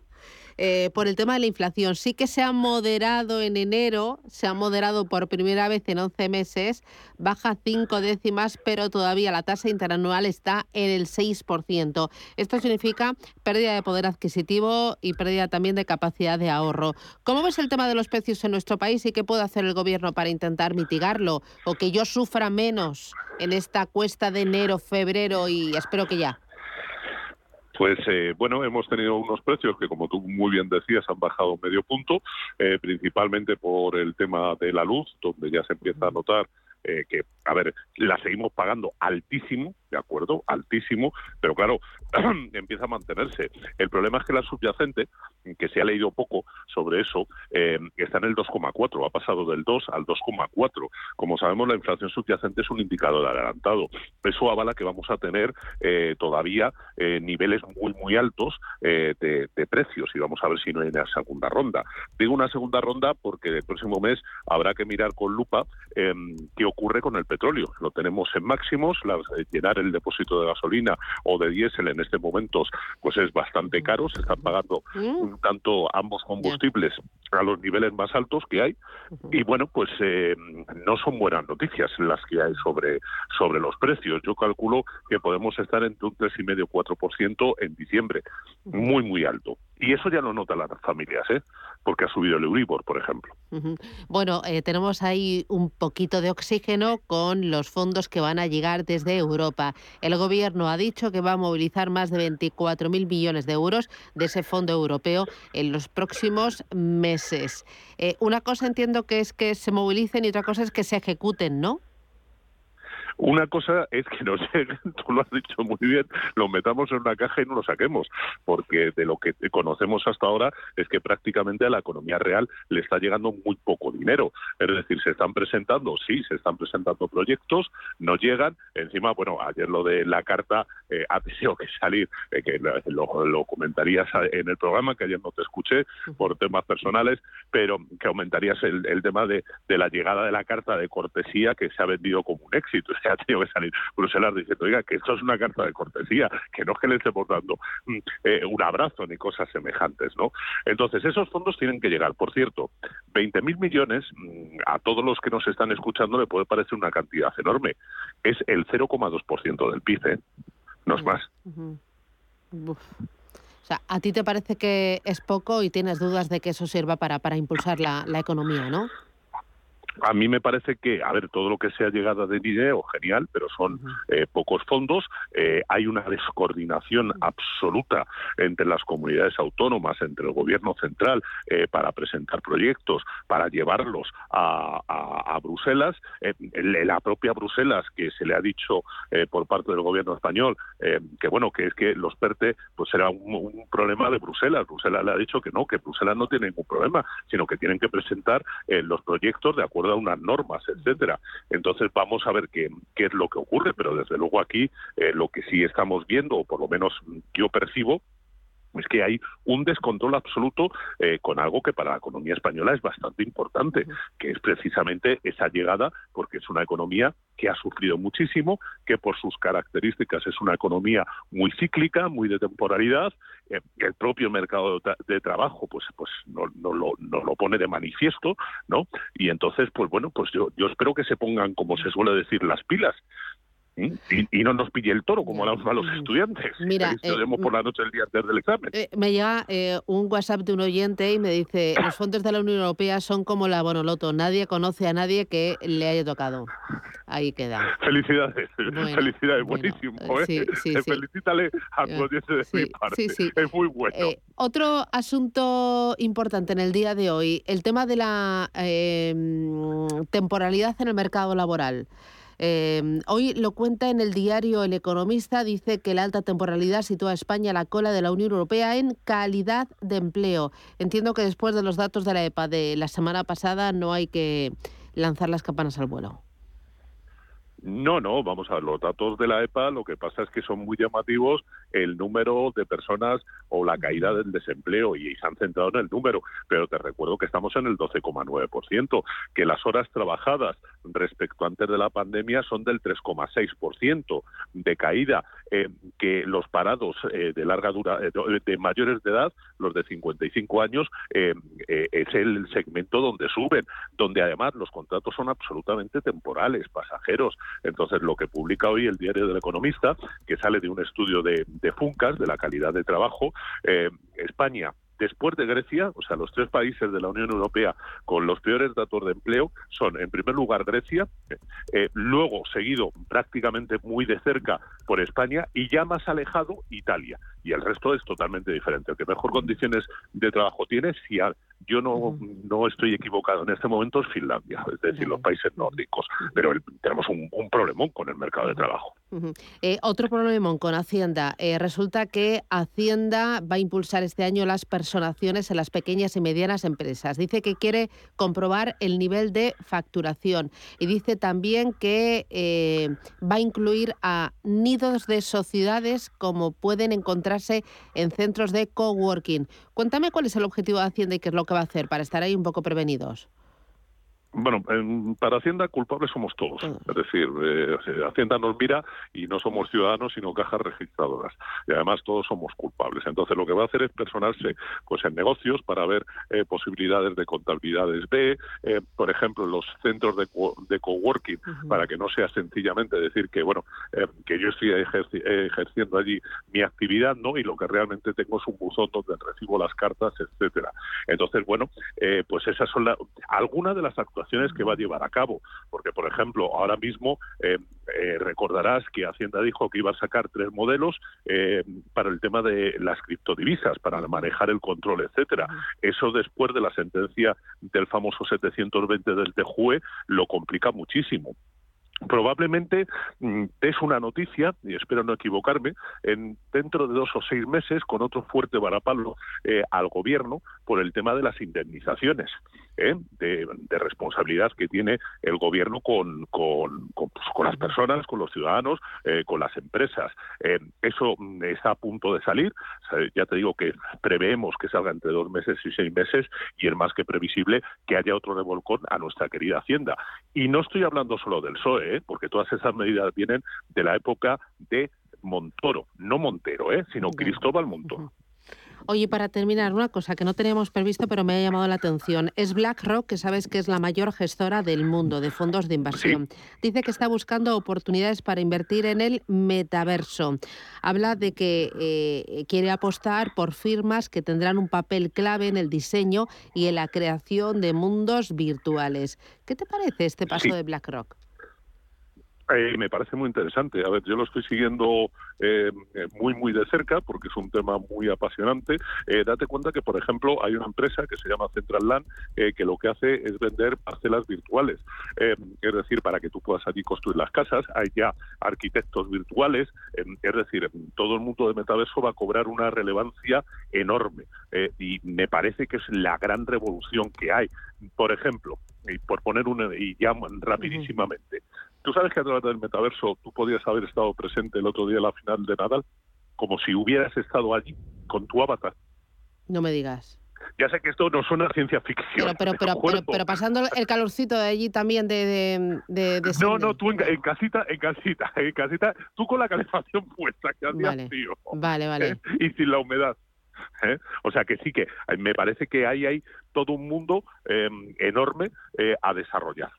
eh, por el tema de la inflación. Sí que se ha moderado en enero, se ha moderado por primera vez en 11 meses, baja cinco décimas, pero todavía la tasa interanual está en el 6%. Esto significa pérdida de poder adquisitivo y pérdida también de capacidad de ahorro. ¿Cómo ves el tema de los precios en nuestro país y qué puede hacer el gobierno para intentar mitigarlo o que yo sufra menos en esta cuesta de enero, febrero y espero que ya? Pues eh, bueno, hemos tenido unos precios que, como tú muy bien decías, han bajado medio punto, eh, principalmente por el tema de la luz, donde ya se empieza a notar eh, que, a ver, la seguimos pagando altísimo, ¿de acuerdo? Altísimo, pero claro, empieza a mantenerse. El problema es que la subyacente, que se ha leído poco sobre eso, eh, está en el 2,4, ha pasado del 2 al 2,4. Como sabemos, la inflación subyacente es un indicador adelantado. Eso avala que vamos a tener eh, todavía niveles muy, muy altos de, de, precios y vamos a ver si no hay una segunda ronda. Digo una segunda ronda porque el próximo mes habrá que mirar con lupa qué ocurre con el petróleo. Lo tenemos en máximos, eh, llenar el depósito de gasolina o de diésel en este momento pues es bastante caro, se están pagando mm. un tanto ambos combustibles a los niveles más altos que hay y bueno, pues eh, no son buenas noticias las que hay sobre, sobre los precios. Yo calculo que podemos estar entre un 3,5-4% en diciembre, muy, muy alto. Y eso ya lo notan las familias, ¿eh? porque ha subido el Euribor, por ejemplo. Bueno, eh, tenemos ahí un poquito de oxígeno con los fondos que van a llegar desde Europa. El Gobierno ha dicho que va a movilizar más de 24.000 millones de euros de ese fondo europeo en los próximos meses. Eh, una cosa entiendo que es que se movilicen y otra cosa es que se ejecuten, ¿no? Una cosa es que nos lleguen, tú lo has dicho muy bien, lo metamos en una caja y no lo saquemos, porque de lo que conocemos hasta ahora es que prácticamente a la economía real le está llegando muy poco dinero. Es decir, se están presentando, sí, se están presentando proyectos, no llegan. Encima, bueno, ayer lo de la carta eh, ha tenido que salir, eh, que lo, comentarías en el programa, que ayer no te escuché por temas personales, pero que aumentarías el, tema de, de la llegada de la carta de cortesía que se ha vendido como un éxito ha tenido que salir Bruselas diciendo, oiga, que esto es una carta de cortesía, que no es que le estemos dando mm, eh, un abrazo ni cosas semejantes, ¿no? Entonces, esos fondos tienen que llegar. Por cierto, 20.000 millones mm, a todos los que nos están escuchando le puede parecer una cantidad enorme. Es el 0,2% del PIB, ¿eh? No es más. O sea, a ti te parece que es poco y tienes dudas de que eso sirva para, para impulsar la, la economía, ¿no? A mí me parece que, a ver, todo lo que sea llegada de dinero, genial, pero son eh, pocos fondos. Eh, hay una descoordinación absoluta entre las comunidades autónomas, entre el gobierno central, eh, para presentar proyectos, para llevarlos a, Bruselas. la propia Bruselas, que se le ha dicho por parte del gobierno español, que bueno, que es que los PERTE pues será un, un, problema de Bruselas. Bruselas le ha dicho que no, que Bruselas no tiene ningún problema, sino que tienen que presentar los proyectos de acuerdo unas normas, etcétera. Entonces vamos a ver qué, qué es lo que ocurre, pero desde luego aquí eh, lo que sí estamos viendo, o por lo menos yo percibo, es que hay un descontrol absoluto eh, con algo que para la economía española es bastante importante, que es precisamente esa llegada, porque es una economía que ha sufrido muchísimo, que por sus características es una economía muy cíclica, muy de temporalidad. Eh, el propio mercado de, trabajo, pues, pues no, no, lo, no lo pone de manifiesto, ¿no? Y entonces, pues bueno, pues yo, yo espero que se pongan, como se suele decir, las pilas y, no nos pille el toro como a los estudiantes. Mira, eh, por la noche el día antes del examen. Eh, me llega eh, un WhatsApp de un oyente y me dice, los fondos de la Unión Europea son como la Bonoloto, nadie conoce a nadie que le haya tocado. Ahí queda. Felicidades, felicidades, buenísimo. Sí, sí, Felicítale a tu oyente de mi parte, es muy bueno. otro asunto importante en el día de hoy, el tema de la em, temporalidad en el mercado laboral. Em, hoy lo cuenta en el diario El Economista, dice que la alta temporalidad sitúa a España a la cola de la Unión Europea en calidad de empleo. Entiendo que después de los datos de la EPA de la semana pasada no hay que lanzar las campanas al vuelo. No, no, vamos a ver, los datos de la EPA lo que pasa es que son muy llamativos el número de personas o la caída del desempleo y se han centrado en el número, pero te recuerdo que estamos en el 12,9%, que las horas trabajadas respecto antes de la pandemia son del 3,6% de caída, eh, que los parados eh, de larga dura, eh, de mayores de edad, los de 55 años, es el segmento donde suben, donde además los contratos son absolutamente temporales, pasajeros, entonces, lo que publica hoy el diario del Economista, que sale de un estudio de, Funcas, de la calidad de trabajo, eh, España después de Grecia, o sea, los tres países de la Unión Europea con los peores datos de empleo son, en primer lugar, Grecia, eh, luego seguido prácticamente muy de cerca por España y ya más alejado Italia. Y el resto es totalmente diferente. El que mejor condiciones de trabajo tiene, si yo no, no estoy equivocado en este momento, es Finlandia, es decir, los países nórdicos. Pero tenemos un, un problemón con el mercado de trabajo. Eh, otro problemón con Hacienda. Eh, resulta que Hacienda va a impulsar este año las personaciones en las pequeñas y medianas empresas. Dice que quiere comprobar el nivel de facturación y dice también que eh, va a incluir a nidos de sociedades como pueden encontrarse en centros de coworking. Cuéntame cuál es el objetivo de Hacienda y qué es lo que va a hacer para estar ahí un poco prevenidos. Bueno, para Hacienda culpables somos todos. Es decir, eh, Hacienda nos mira y no somos ciudadanos, sino cajas registradoras. Y además todos somos culpables. Entonces lo que va a hacer es personarse pues, en negocios para ver eh, posibilidades de contabilidades B, eh, por ejemplo, en los centros de, de coworking, para que no sea sencillamente decir que, bueno, que yo estoy ejerciendo allí mi actividad, ¿no? Y lo que realmente tengo es un buzón donde recibo las cartas, etcétera. Entonces, bueno, pues esas son algunas de las actuaciones que va a llevar a cabo. Porque, por ejemplo, ahora mismo eh, eh, recordarás que Hacienda dijo que iba a sacar tres modelos eh, para el tema de las criptodivisas, para manejar el control, etcétera. Eso después de la sentencia del famoso 720 del TJUE lo complica muchísimo probablemente mm, es una noticia, y espero no equivocarme, en, dentro de dos o seis meses con otro fuerte varapalo al gobierno por el tema de las indemnizaciones. ¿eh? de, responsabilidad que tiene el gobierno con, con, con, pues, las personas, con los ciudadanos, eh, con las empresas. Eh, eso mm, está a punto de salir. ya te digo que preveemos que salga entre dos meses y seis meses y es más que previsible que haya otro revolcón a nuestra querida Hacienda. Y no estoy hablando solo del PSOE, porque todas esas medidas vienen de la época de Montoro, no Montero, sino Cristóbal Montoro. Oye, para terminar, una cosa que no teníamos previsto, pero me ha llamado la atención. Es BlackRock, que sabes que es la mayor gestora del mundo de fondos de inversión. Dice que está buscando oportunidades para invertir en el metaverso. Habla de que eh, quiere apostar por firmas que tendrán un papel clave en el diseño y en la creación de mundos virtuales. ¿Qué te parece este paso de BlackRock? Eh, me parece muy interesante. A ver, yo lo estoy siguiendo eh, eh, muy, muy de cerca porque es un tema muy apasionante. date cuenta que, por ejemplo, hay una empresa que se llama Central Land que lo que hace es vender parcelas virtuales. es decir, para que tú puedas allí construir las casas, hay ya arquitectos virtuales. es decir, todo el mundo de metaverso va a cobrar una relevancia enorme. y me parece que es la gran revolución que hay. Por ejemplo, y por poner una, y ya rapidísimamente, Tú sabes que a través del metaverso tú podías haber estado presente el otro día en la final de Nadal, como si hubieras estado allí con tu avatar. No me digas. Ya sé que esto no suena ciencia ficción. Pero, pero, pero, pasando el calorcito de allí también de... de, no, no, tú en, casita, en casita, en casita, tú con la calefacción puesta, que hacía vale. frío. Vale, vale. ¿eh? Y sin la humedad. ¿eh? O sea que sí que eh, me parece que ahí hay todo un mundo enorme a desarrollar.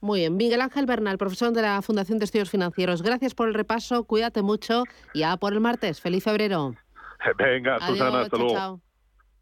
Muy bien. Miguel Ángel Bernal, profesor de la Fundación de Estudios Financieros. Gracias por el repaso, cuídate mucho y ya por el martes. Feliz febrero. Venga, Susana, hasta luego.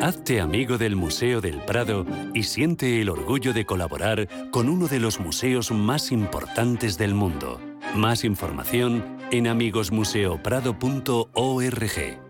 Hazte amigo del Museo del Prado y siente el orgullo de colaborar con uno de los museos más importantes del mundo. Más información en amigosmuseoprado.org.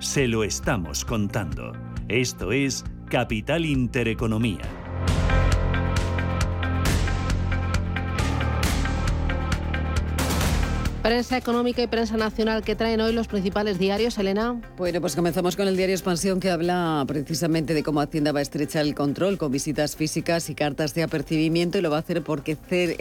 Se lo estamos contando. Esto es Capital Intereconomía. Prensa económica y prensa nacional que traen hoy los principales diarios, Elena. Bueno, pues comenzamos con el diario Expansión que habla precisamente de cómo Hacienda va a estrechar el control con visitas físicas y cartas de apercibimiento y lo va a hacer porque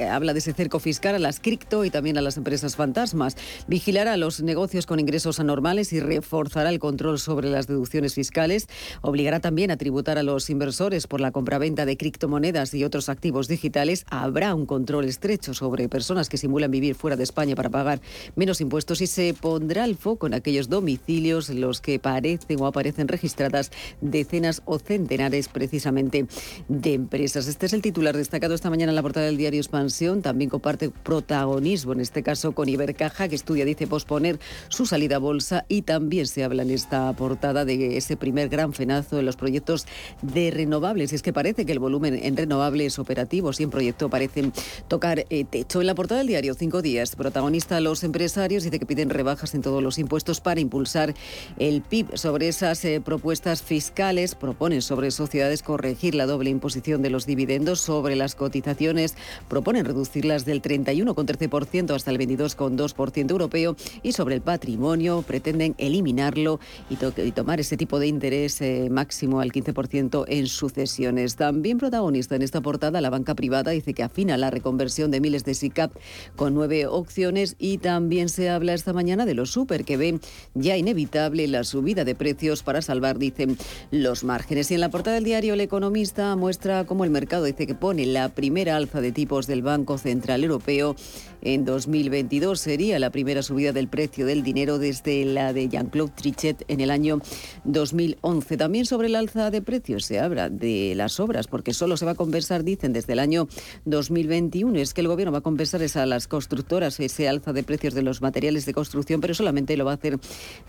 habla de ese cerco fiscal a las cripto y también a las empresas fantasmas. Vigilará los negocios con ingresos anormales y reforzará el control sobre las deducciones fiscales. Obligará también a tributar a los inversores por la compraventa de criptomonedas y otros activos digitales. Habrá un control estrecho sobre personas que simulan vivir fuera de España para pagar menos impuestos y se pondrá el foco en aquellos domicilios en los que parecen o aparecen registradas decenas o centenares precisamente de empresas. Este es el titular destacado esta mañana en la portada del diario Expansión. También comparte protagonismo, en este caso con Ibercaja, que estudia, dice, posponer su salida a bolsa y también se habla en esta portada de ese primer gran fenazo en los proyectos de renovables. Es que parece que el volumen en renovables operativos y en proyecto parecen tocar eh, techo. En la portada del diario Cinco Días, protagonista los empresarios, dice que piden rebajas en todos los impuestos para impulsar el PIB. Sobre esas eh, propuestas fiscales, proponen sobre sociedades corregir la doble imposición de los dividendos, sobre las cotizaciones, proponen reducirlas del 31,13% hasta el 22,2% europeo y sobre el patrimonio, pretenden eliminarlo y, tomar ese tipo de interés eh, máximo al 15% en sucesiones. También protagonista en esta portada, la banca privada dice que afina la reconversión de miles de SICAP con nueve opciones y y también se habla esta mañana de los super que ven ya inevitable la subida de precios para salvar, dicen, los márgenes. Y en la portada del diario El Economista muestra cómo el mercado dice que pone la primera alza de tipos del Banco Central Europeo en 2022. Sería la primera subida del precio del dinero desde la de Jean-Claude Trichet en el año 2011. También sobre el alza de precios se habla de las obras, porque solo se va a compensar, dicen, desde el año 2021. Es que el gobierno va a compensar a las constructoras ese alza de de precios de los materiales de construcción, pero solamente lo va a hacer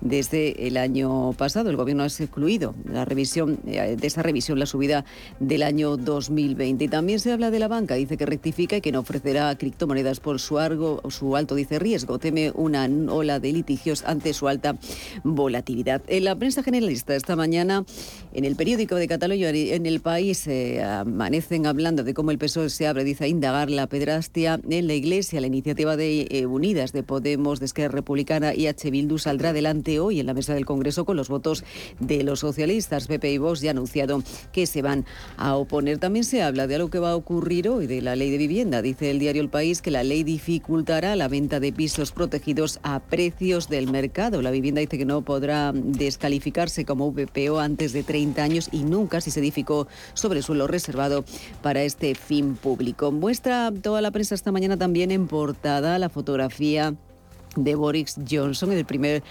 desde el año pasado. El Gobierno ha excluido la revisión, eh, de esa revisión la subida del año 2020. Y también se habla de la banca, dice que rectifica y que no ofrecerá criptomonedas por su alto, dice riesgo. Teme una ola de litigios ante su alta volatilidad. En la prensa generalista esta mañana, en el periódico de Cataluña, en el país, eh, amanecen hablando de cómo el PSOE se abre, dice, a indagar la pedrastia en la Iglesia. La iniciativa de eh, Unida de Podemos, de Esquerra Republicana y H. Bildu saldrá adelante hoy en la mesa del Congreso con los votos de los socialistas. PP y Vox ya ha anunciado que se van a oponer. También se habla de algo que va a ocurrir hoy, de la ley de vivienda. Dice el diario El País que la ley dificultará la venta de pisos protegidos a precios del mercado. La vivienda dice que no podrá descalificarse como VPO antes de 30 años y nunca si se edificó sobre suelo reservado para este fin público. Muestra toda la prensa esta mañana también en portada la fotografía media. De Boris Johnson, el primer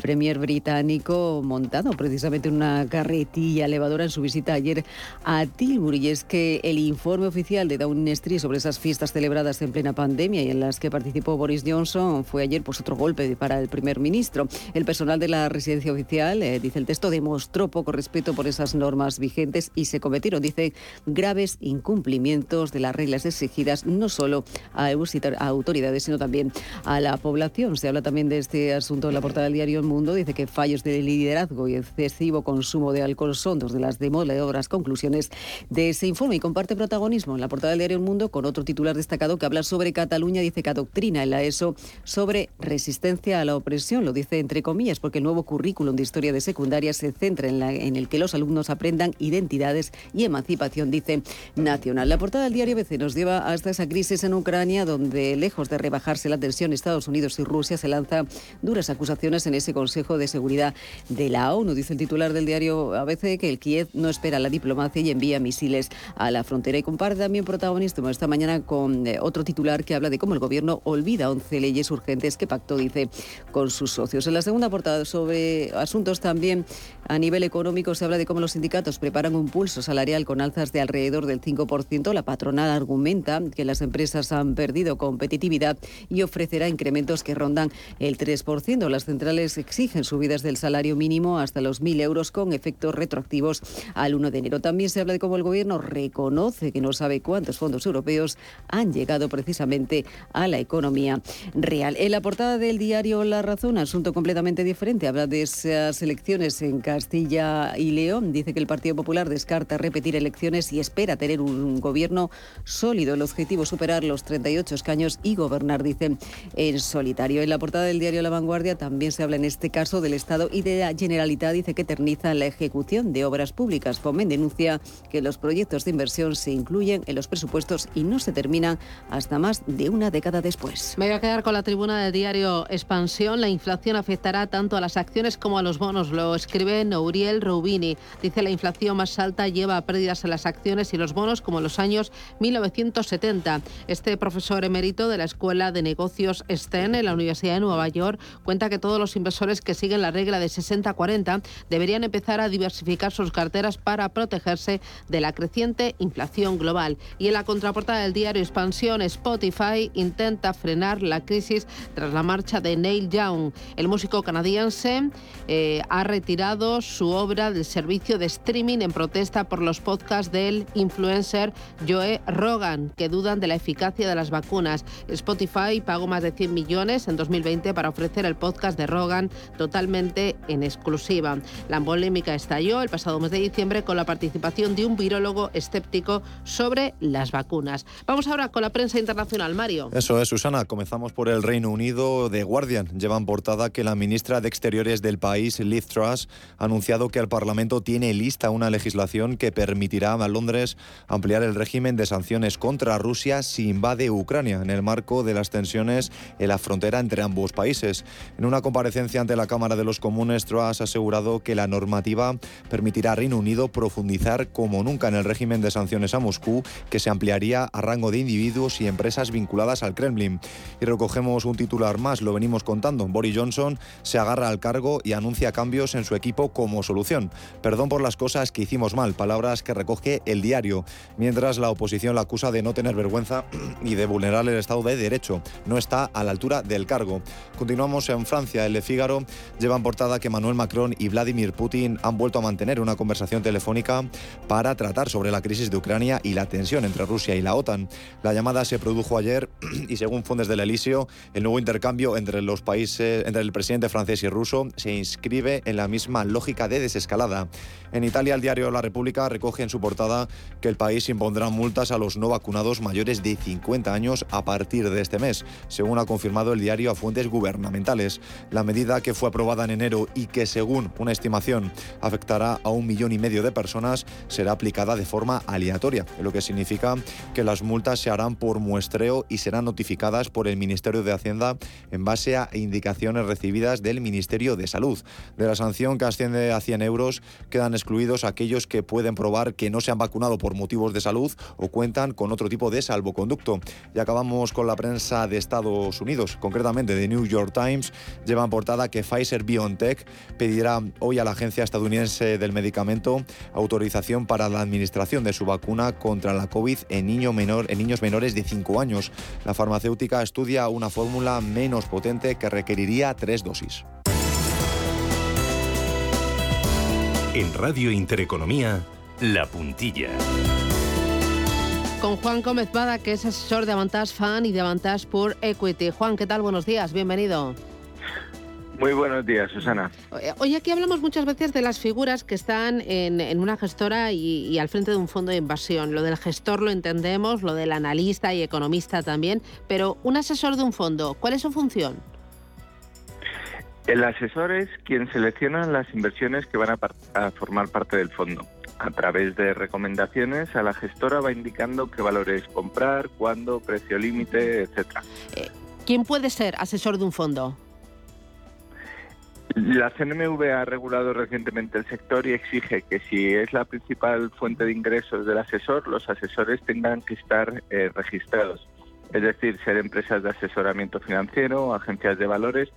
premier británico montado precisamente en una carretilla elevadora en su visita ayer a Tilbury. Y es que el informe oficial de Downing Street sobre esas fiestas celebradas en plena pandemia y en las que participó Boris Johnson fue ayer pues otro golpe para el primer ministro. El personal de la residencia oficial, eh, dice el texto, demostró poco respeto por esas normas vigentes y se cometieron, dice, graves incumplimientos de las reglas exigidas no solo a autoridades, sino también a la población Se habla también de este asunto en la portada del diario El Mundo. Dice que fallos de liderazgo y excesivo consumo de alcohol son dos de las demoledoras conclusiones de ese informe y comparte protagonismo en la portada del diario El Mundo con otro titular destacado que habla sobre Cataluña. Dice que adoctrina en la sobre resistencia a la opresión. Lo dice entre comillas porque el nuevo currículum de historia de secundaria se centra en el que los alumnos aprendan identidades y emancipación, dice Nacional. La portada del diario BC nos lleva hasta esa crisis en Ucrania donde lejos de rebajarse la tensión Estados Unidos y Rusia se lanza duras acusaciones en ese Consejo de Seguridad de la ONU. Dice el titular del diario ABC que el Kiev no espera la diplomacia y envía misiles a la frontera y comparte también protagonismo esta mañana con eh, otro titular que habla de cómo el gobierno olvida 11 leyes urgentes que pactó, dice, con sus socios. En la segunda portada sobre asuntos también a nivel económico se habla de cómo los sindicatos preparan un pulso salarial con alzas de alrededor del 5%. La patronal argumenta que las empresas han perdido competitividad y ofrecerá incrementos que rondan el 3%. Las centrales exigen subidas del salario mínimo hasta los 1.000 euros con efectos retroactivos al 1 de enero. También se habla de cómo el Gobierno reconoce que no sabe cuántos fondos europeos han llegado precisamente a la economía real. En la portada del diario La Razón, asunto completamente diferente, habla de esas elecciones en Castilla y León. Dice que el Partido Popular descarta repetir elecciones y espera tener un gobierno sólido. El objetivo es superar los 38 escaños y gobernar, dice, en solitario. En la portada del diario La Vanguardia también se habla en este caso del Estado y de la Generalitat. Dice que eterniza la ejecución de obras públicas. Fomen denuncia que los proyectos de inversión se incluyen en los presupuestos y no se terminan hasta más de una década después. Me voy a quedar con la tribuna del diario Expansión. La inflación afectará tanto a las acciones como a los bonos. Lo escribe Nouriel Rubini. Dice la inflación más alta lleva a pérdidas en las acciones y los bonos como en los años 1970. Este profesor emérito de la Escuela de Negocios STEM en la Universidad de Nueva York cuenta que todos los inversores que siguen la regla de 60-40 deberían empezar a diversificar sus carteras para protegerse de la creciente inflación global. Y en la contraportada del diario Expansión, Spotify intenta frenar la crisis tras la marcha de Neil Young. El músico canadiense eh, ha retirado su obra del servicio de streaming en protesta por los podcasts del influencer Joe Rogan, que dudan de la eficacia de las vacunas. Spotify pagó más de 100 millones en 2020 para ofrecer el podcast de Rogan totalmente en exclusiva. La polémica estalló el pasado mes de diciembre con la participación de un virólogo escéptico sobre las vacunas. Vamos ahora con la prensa internacional, Mario. Eso es, Susana. Comenzamos por el Reino Unido. The Guardian llevan portada que la ministra de Exteriores del país, Liz Truss, ha anunciado que el Parlamento tiene lista una legislación que permitirá a Londres ampliar el régimen de sanciones contra Rusia si invade Ucrania en el marco de las tensiones en la frontera entre ambos países. En una comparecencia ante la Cámara de los Comunes, Truss ha asegurado que la normativa permitirá a Reino Unido profundizar como nunca en el régimen de sanciones a Moscú, que se ampliaría a rango de individuos y empresas vinculadas al Kremlin. Y recogemos un titular más, lo venimos contando. Boris Johnson se agarra al cargo y anuncia cambios en su equipo como solución. Perdón por las cosas que hicimos mal, palabras que recoge el diario, mientras la oposición la acusa de no tener vergüenza y de vulnerar el Estado de Derecho. No está a la altura cargo. Continuamos en Francia. El Le Figaro lleva en portada que Manuel Macron y Vladimir Putin han vuelto a mantener una conversación telefónica para tratar sobre la crisis de Ucrania y la tensión entre Rusia y la OTAN. La llamada se produjo ayer y según fuentes del Elíseo, el nuevo intercambio entre los países, entre el presidente francés y ruso, se inscribe en la misma lógica de desescalada. En Italia, el diario La República recoge en su portada que el país impondrá multas a los no vacunados mayores de 50 años a partir de este mes, según ha confirmado el diario a fuentes gubernamentales. La medida que fue aprobada en enero y que, según una estimación, afectará a un millón y medio de personas, será aplicada de forma aleatoria, lo que significa que las multas se harán por muestreo y serán notificadas por el Ministerio de Hacienda en base a indicaciones recibidas del Ministerio de Salud. De la sanción que asciende a 100 euros, quedan excluidos aquellos que pueden probar que no se han vacunado por motivos de salud o cuentan con otro tipo de salvoconducto. Y acabamos con la prensa de Estados Unidos, concretamente de New York Times, lleva portada que Pfizer BioNTech pedirá hoy a la Agencia Estadounidense del Medicamento autorización para la administración de su vacuna contra la COVID en, menor, en niños menores de 5 años. La farmacéutica estudia una fórmula menos potente que requeriría tres dosis. En Radio Intereconomía, La Puntilla. Con Juan Gómez Bada, que es asesor de Avantage Fan y de Avantage por Equity. Juan, ¿qué tal? Buenos días, bienvenido. Muy buenos días, Susana. Hoy aquí hablamos muchas veces de las figuras que están en, una gestora y, al frente de un fondo de inversión. Lo del gestor lo entendemos, lo del analista y economista también, pero un asesor de un fondo, ¿cuál es su función? El asesor es quien selecciona las inversiones que van a, formar parte del fondo. A través de recomendaciones, a la gestora va indicando qué valores comprar, cuándo, precio límite, etcétera. Eh, ¿Quién puede ser asesor de un fondo? La CNMV ha regulado recientemente el sector y exige que si es la principal fuente de ingresos del asesor, los asesores tengan que estar eh, registrados. Es decir, ser empresas de asesoramiento financiero, agencias de valores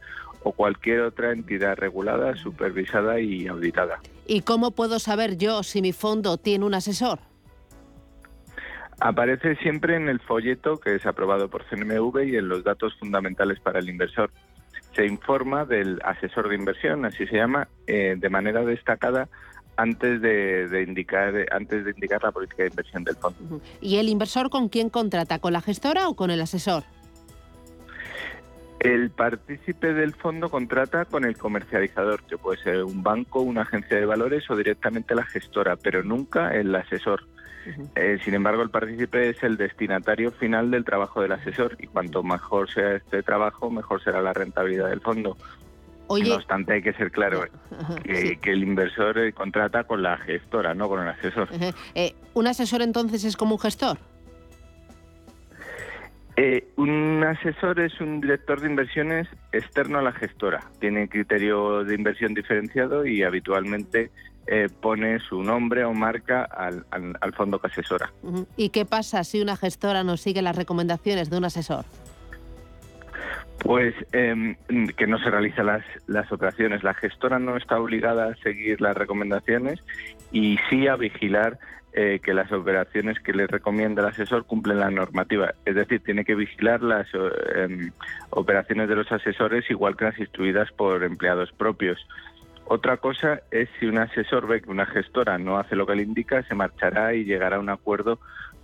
o cualquier otra entidad regulada, supervisada y auditada. ¿Y cómo puedo saber yo si mi fondo tiene un asesor? Aparece siempre en el folleto que es aprobado por CNMV y en los datos fundamentales para el inversor se informa del asesor de inversión, así se llama, eh, de manera destacada antes de, indicar antes de indicar la política de inversión del fondo. ¿Y el inversor con quién contrata? ¿Con la gestora o con el asesor? El partícipe del fondo contrata con el comercializador, que puede ser un banco, una agencia de valores o directamente la gestora, pero nunca el asesor. Eh, sin embargo, el partícipe es el destinatario final del trabajo del asesor y cuanto mejor sea este trabajo, mejor será la rentabilidad del fondo. no obstante, hay que ser claro que, el inversor eh, contrata con la gestora, no con el asesor. Eh, ¿Un asesor entonces es como un gestor? Un asesor es un director de inversiones externo a la gestora. Tiene criterio de inversión diferenciado y habitualmente eh, pone su nombre o marca al, fondo que asesora. ¿Y qué pasa si una gestora no sigue las recomendaciones de un asesor? Pues em, que no se realizan las, las operaciones. La gestora no está obligada a seguir las recomendaciones y sí a vigilar eh, que las operaciones que le recomienda el asesor cumplen la normativa. Es decir, tiene que vigilar las em, operaciones de los asesores igual que las instruidas por empleados propios. Otra cosa es si un asesor ve que una gestora no hace lo que le indica, se marchará y llegará a un acuerdo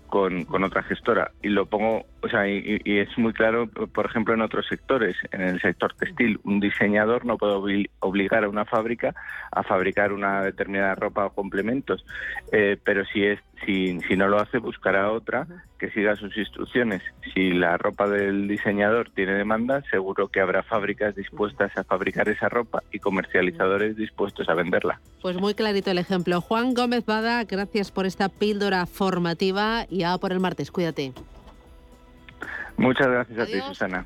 con, con otra gestora. Y lo pongo, o sea, y, es muy claro, por ejemplo, en otros sectores. En el sector textil, un diseñador no puede obligar a una fábrica a fabricar una determinada ropa o complementos, eh, pero si es si, si no lo hace, buscará otra que siga sus instrucciones. Si la ropa del diseñador tiene demanda, seguro que habrá fábricas dispuestas a fabricar esa ropa y comercializadores dispuestos a venderla. Pues muy clarito el ejemplo. Juan Gómez Bada, gracias por esta píldora formativa y a por el martes. Cuídate. Muchas gracias a ti, Susana.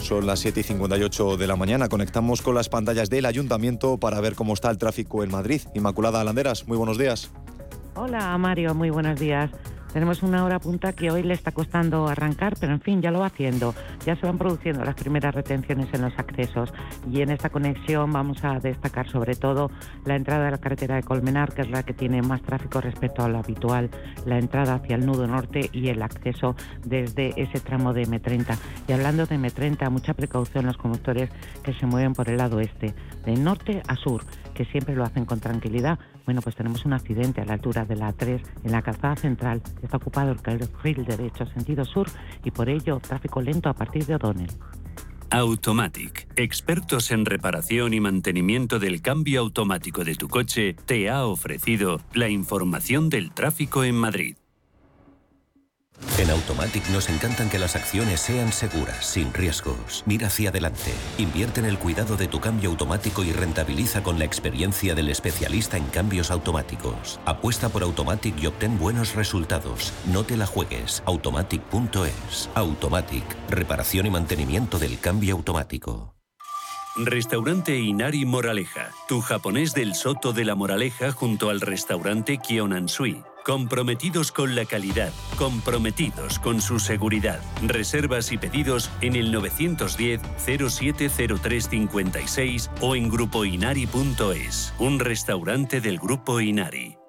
Son las 7 y 58 de la mañana. Conectamos con las pantallas del ayuntamiento para ver cómo está el tráfico en Madrid. Inmaculada Alanderas, muy buenos días. Hola Mario, muy buenos días. Tenemos una hora punta que hoy le está costando arrancar, pero en fin, ya lo va haciendo. Ya se van produciendo las primeras retenciones en los accesos y en esta conexión vamos a destacar sobre todo la entrada de la carretera de Colmenar, que es la que tiene más tráfico respecto a lo habitual, la entrada hacia el nudo norte y el acceso desde ese tramo de M30. Y hablando de M30, mucha precaución los conductores que se mueven por el lado este, de norte a sur que siempre lo hacen con tranquilidad. Bueno, pues tenemos un accidente a la altura de la 3 en la calzada central. Está ocupado el carril derecho sentido sur y por ello tráfico lento a partir de O'Donnell. Automatic, expertos en reparación y mantenimiento del cambio automático de tu coche, te ha ofrecido la información del tráfico en Madrid. En Automatic nos encantan que las acciones sean seguras, sin riesgos. Mira hacia adelante. Invierte en el cuidado de tu cambio automático y rentabiliza con la experiencia del especialista en cambios automáticos. Apuesta por Automatic y obtén buenos resultados. No te la juegues. Automatic.es. Automatic. Reparación y mantenimiento del cambio automático. Restaurante Inari Moraleja, tu japonés del Soto de la Moraleja junto al restaurante Kionansui. Comprometidos con la calidad, comprometidos con su seguridad. Reservas y pedidos en el 910-070356 o en grupoinari.es, un restaurante del Grupo Inari.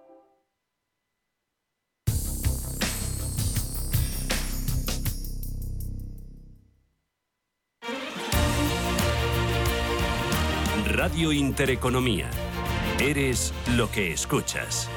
Radio Intereconomía. Eres lo que escuchas.